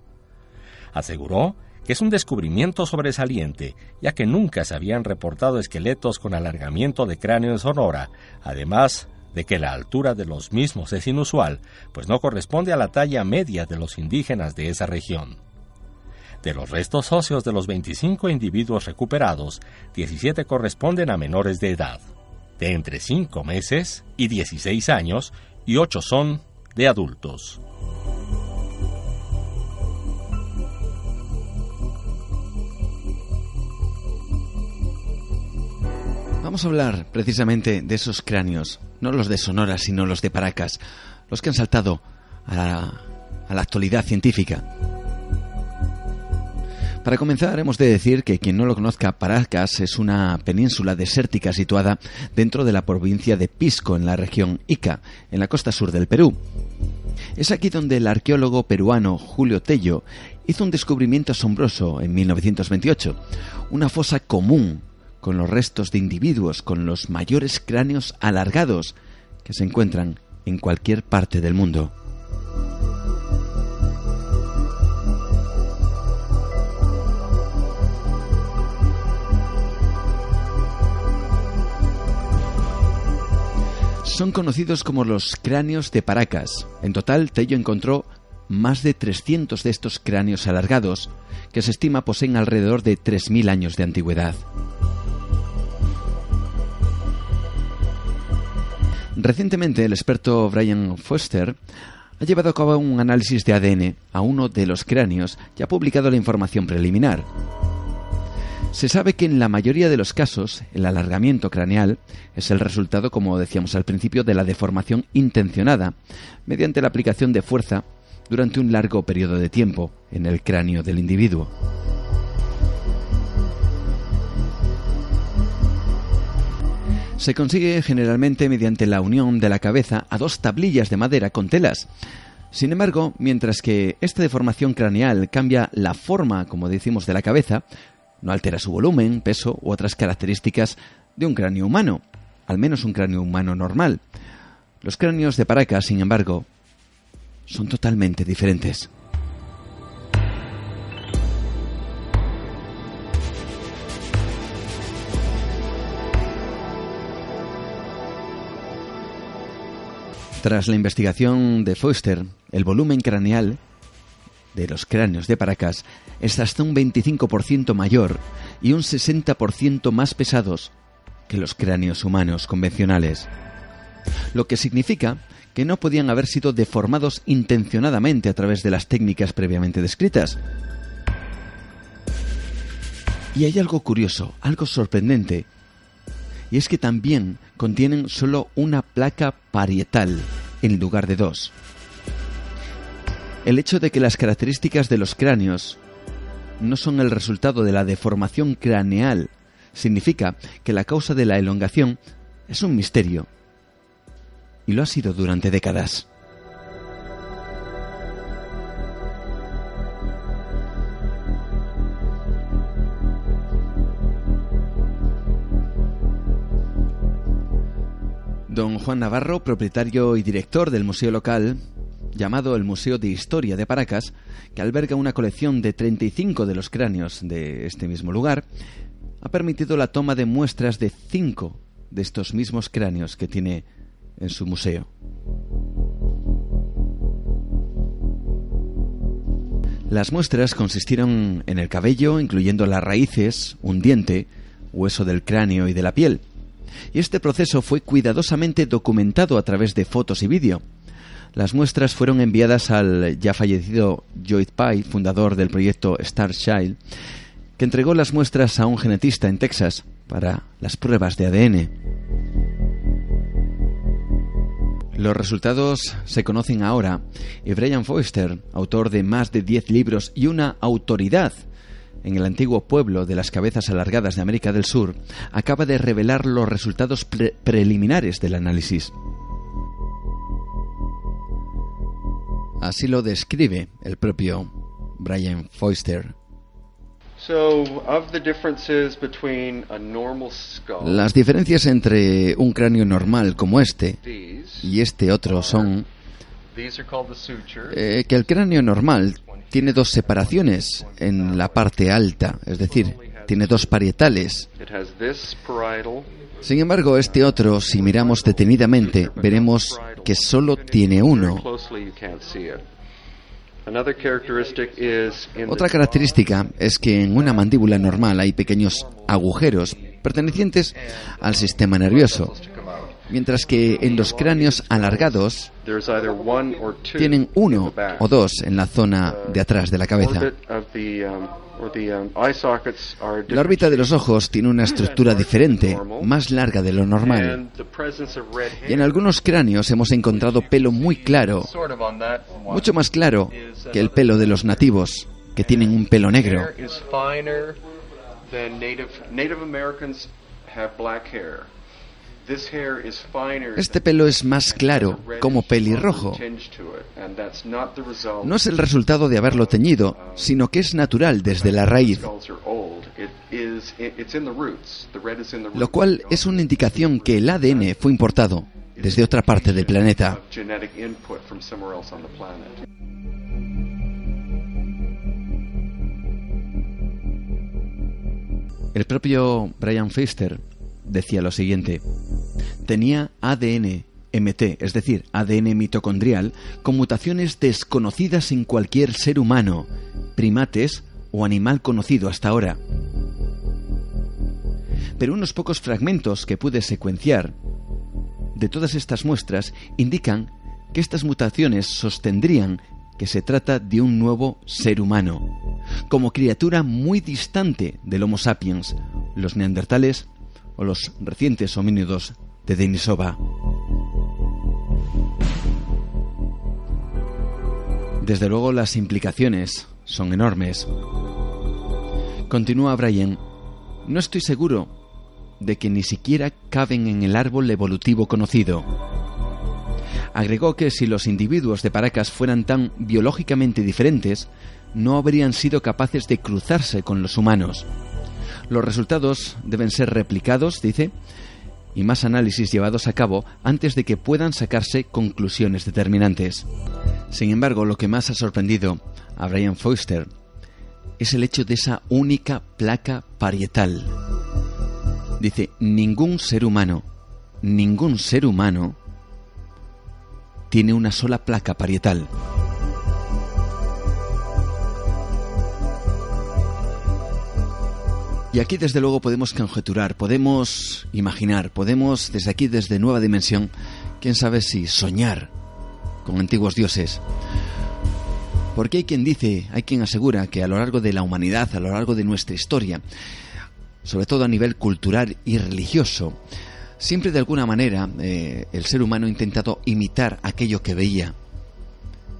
Aseguró que es un descubrimiento sobresaliente, ya que nunca se habían reportado esqueletos con alargamiento de cráneo en Sonora, además de que la altura de los mismos es inusual, pues no corresponde a la talla media de los indígenas de esa región. De los restos óseos de los 25 individuos recuperados, 17 corresponden a menores de edad, de entre 5 meses y 16 años, y 8 son de adultos. Vamos a hablar precisamente de esos cráneos, no los de Sonora, sino los de Paracas, los que han saltado a la, a la actualidad científica. Para comenzar, hemos de decir que quien no lo conozca, Paracas es una península desértica situada dentro de la provincia de Pisco, en la región Ica, en la costa sur del Perú. Es aquí donde el arqueólogo peruano Julio Tello hizo un descubrimiento asombroso en 1928, una fosa común con los restos de individuos con los mayores cráneos alargados que se encuentran en cualquier parte del mundo. Son conocidos como los cráneos de Paracas. En total, Tello encontró más de 300 de estos cráneos alargados, que se estima poseen alrededor de 3.000 años de antigüedad. Recientemente, el experto Brian Foster ha llevado a cabo un análisis de ADN a uno de los cráneos y ha publicado la información preliminar. Se sabe que en la mayoría de los casos el alargamiento craneal es el resultado, como decíamos al principio, de la deformación intencionada mediante la aplicación de fuerza durante un largo periodo de tiempo en el cráneo del individuo. Se consigue generalmente mediante la unión de la cabeza a dos tablillas de madera con telas. Sin embargo, mientras que esta deformación craneal cambia la forma, como decimos, de la cabeza, no altera su volumen, peso u otras características de un cráneo humano, al menos un cráneo humano normal. Los cráneos de Paracas, sin embargo, son totalmente diferentes. Tras la investigación de Foster, el volumen craneal de los cráneos de Paracas es hasta un 25% mayor y un 60% más pesados que los cráneos humanos convencionales. Lo que significa que no podían haber sido deformados intencionadamente a través de las técnicas previamente descritas. Y hay algo curioso, algo sorprendente, y es que también contienen solo una placa parietal en lugar de dos. El hecho de que las características de los cráneos no son el resultado de la deformación craneal significa que la causa de la elongación es un misterio. Y lo ha sido durante décadas. Don Juan Navarro, propietario y director del museo local, llamado el Museo de Historia de Paracas, que alberga una colección de 35 de los cráneos de este mismo lugar, ha permitido la toma de muestras de cinco de estos mismos cráneos que tiene en su museo. Las muestras consistieron en el cabello, incluyendo las raíces, un diente, hueso del cráneo y de la piel. Y este proceso fue cuidadosamente documentado a través de fotos y vídeo. Las muestras fueron enviadas al ya fallecido Lloyd Pye, fundador del proyecto Star Child, que entregó las muestras a un genetista en Texas para las pruebas de ADN. Los resultados se conocen ahora y Brian Foster, autor de más de 10 libros y una autoridad en el antiguo pueblo de las cabezas alargadas de América del Sur, acaba de revelar los resultados preliminares del análisis. Así lo describe el propio Brian Foister. Las diferencias entre un cráneo normal como este y este otro son eh, que el cráneo normal tiene dos separaciones en la parte alta, es decir, tiene dos parietales. Sin embargo, este otro, si miramos detenidamente, veremos que solo tiene uno. Otra característica es que en una mandíbula normal hay pequeños agujeros pertenecientes al sistema nervioso. Mientras que en los cráneos alargados tienen uno o dos en la zona de atrás de la cabeza. La órbita de los ojos tiene una estructura diferente, más larga de lo normal. Y en algunos cráneos hemos encontrado pelo muy claro, mucho más claro que el pelo de los nativos, que tienen un pelo negro. Este pelo es más claro, como pelirrojo. No es el resultado de haberlo teñido, sino que es natural desde la raíz. Lo cual es una indicación que el ADN fue importado desde otra parte del planeta. El propio Brian Pfister decía lo siguiente. Tenía ADN MT, es decir, ADN mitocondrial, con mutaciones desconocidas en cualquier ser humano, primates o animal conocido hasta ahora. Pero unos pocos fragmentos que pude secuenciar de todas estas muestras indican que estas mutaciones sostendrían que se trata de un nuevo ser humano, como criatura muy distante del Homo sapiens, los neandertales o los recientes homínidos de Denisova. Desde luego las implicaciones son enormes. Continúa Brian, no estoy seguro de que ni siquiera caben en el árbol evolutivo conocido. Agregó que si los individuos de Paracas fueran tan biológicamente diferentes, no habrían sido capaces de cruzarse con los humanos. Los resultados deben ser replicados, dice, y más análisis llevados a cabo antes de que puedan sacarse conclusiones determinantes. Sin embargo, lo que más ha sorprendido a Brian Foster es el hecho de esa única placa parietal. Dice, ningún ser humano, ningún ser humano tiene una sola placa parietal. Y aquí desde luego podemos conjeturar, podemos imaginar, podemos desde aquí, desde Nueva Dimensión, quién sabe si soñar con antiguos dioses. Porque hay quien dice, hay quien asegura que a lo largo de la humanidad, a lo largo de nuestra historia, sobre todo a nivel cultural y religioso, siempre de alguna manera eh, el ser humano ha intentado imitar aquello que veía,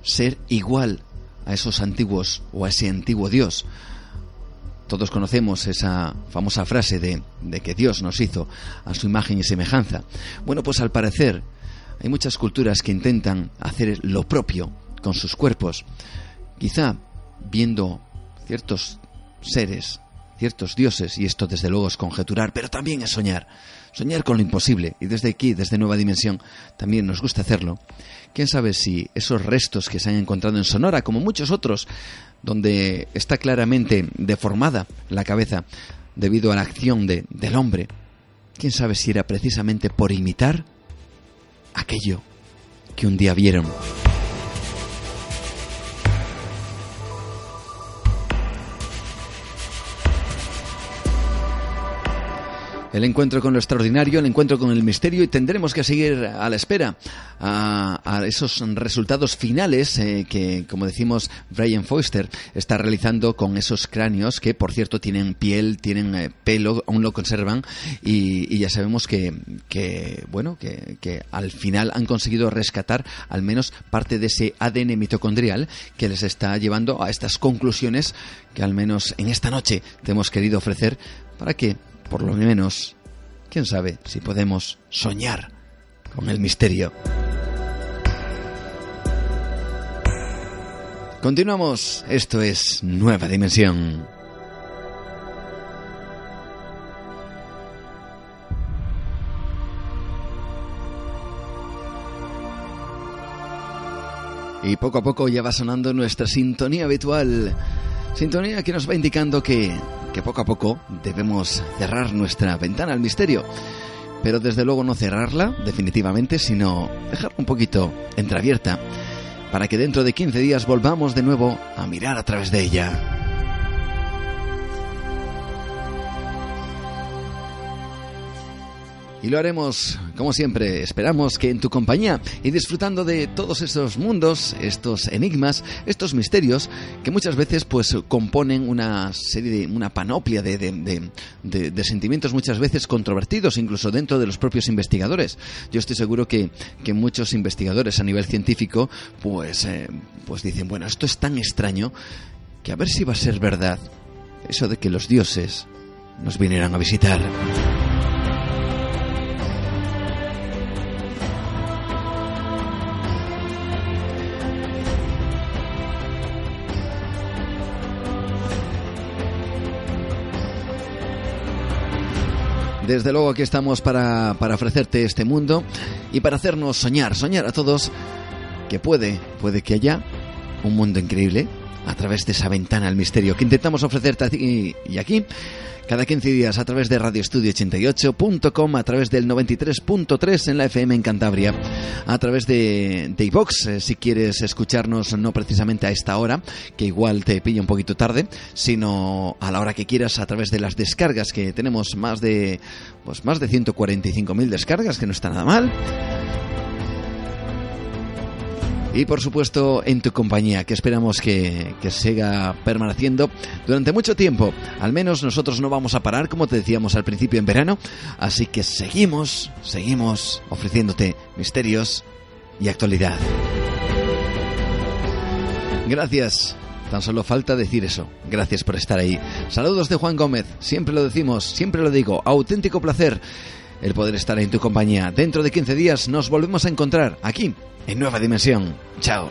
ser igual a esos antiguos o a ese antiguo dios, todos conocemos esa famosa frase de, que Dios nos hizo a su imagen y semejanza. Bueno, pues al parecer hay muchas culturas que intentan hacer lo propio con sus cuerpos. Quizá viendo ciertos seres, ciertos dioses, y esto desde luego es conjeturar, pero también es soñar. Soñar con lo imposible. Y desde aquí, desde Nueva Dimensión, también nos gusta hacerlo. Quién sabe si esos restos que se han encontrado en Sonora, como muchos otros, donde está claramente deformada la cabeza debido a la acción de, del hombre. ¿Quién sabe si era precisamente por imitar aquello que un día vieron? El encuentro con lo extraordinario, el encuentro con el misterio y tendremos que seguir a la espera a, esos resultados finales eh, que, como decimos, Brian Foster está realizando con esos cráneos que, por cierto, tienen piel, tienen eh, pelo, aún lo conservan y, ya sabemos que, que bueno, que, que al final han conseguido rescatar al menos parte de ese ADN mitocondrial que les está llevando a estas conclusiones que al menos en esta noche te hemos querido ofrecer para que por lo menos, quién sabe si podemos soñar con el misterio. Continuamos, esto es Nueva Dimensión. Y poco a poco ya va sonando nuestra sintonía habitual. Sintonía que nos va indicando que que poco a poco debemos cerrar nuestra ventana al misterio. Pero desde luego no cerrarla definitivamente, sino dejarla un poquito entreabierta para que dentro de 15 días volvamos de nuevo a mirar a través de ella. Y lo haremos, como siempre, esperamos que en tu compañía y disfrutando de todos estos mundos, estos enigmas, estos misterios, que muchas veces pues componen una serie de, una panoplia de, de, sentimientos muchas veces controvertidos, incluso dentro de los propios investigadores. Yo estoy seguro que, que muchos investigadores a nivel científico pues, eh, pues dicen, bueno, esto es tan extraño que a ver si va a ser verdad eso de que los dioses nos vinieran a visitar. Desde luego aquí estamos para, para ofrecerte este mundo y para hacernos soñar, soñar a todos que puede, puede que haya un mundo increíble a través de esa ventana al misterio que intentamos ofrecerte aquí y aquí cada 15 días a través de radioestudio88.com, a través del 93.3 en la FM en Cantabria, a través de, de iVox, eh, si quieres escucharnos no precisamente a esta hora, que igual te pilla un poquito tarde, sino a la hora que quieras a través de las descargas que tenemos más de pues más de 145.000 descargas, que no está nada mal y por supuesto en tu compañía, que esperamos que, que, siga permaneciendo durante mucho tiempo. Al menos nosotros no vamos a parar, como te decíamos al principio en verano, así que seguimos, seguimos ofreciéndote misterios y actualidad. Gracias. Tan solo falta decir eso. Gracias por estar ahí. Saludos de Juan Gómez. Siempre lo decimos, siempre lo digo. Auténtico placer el poder estar en tu compañía. Dentro de 15 días nos volvemos a encontrar aquí en Nueva Dimensión. Chao.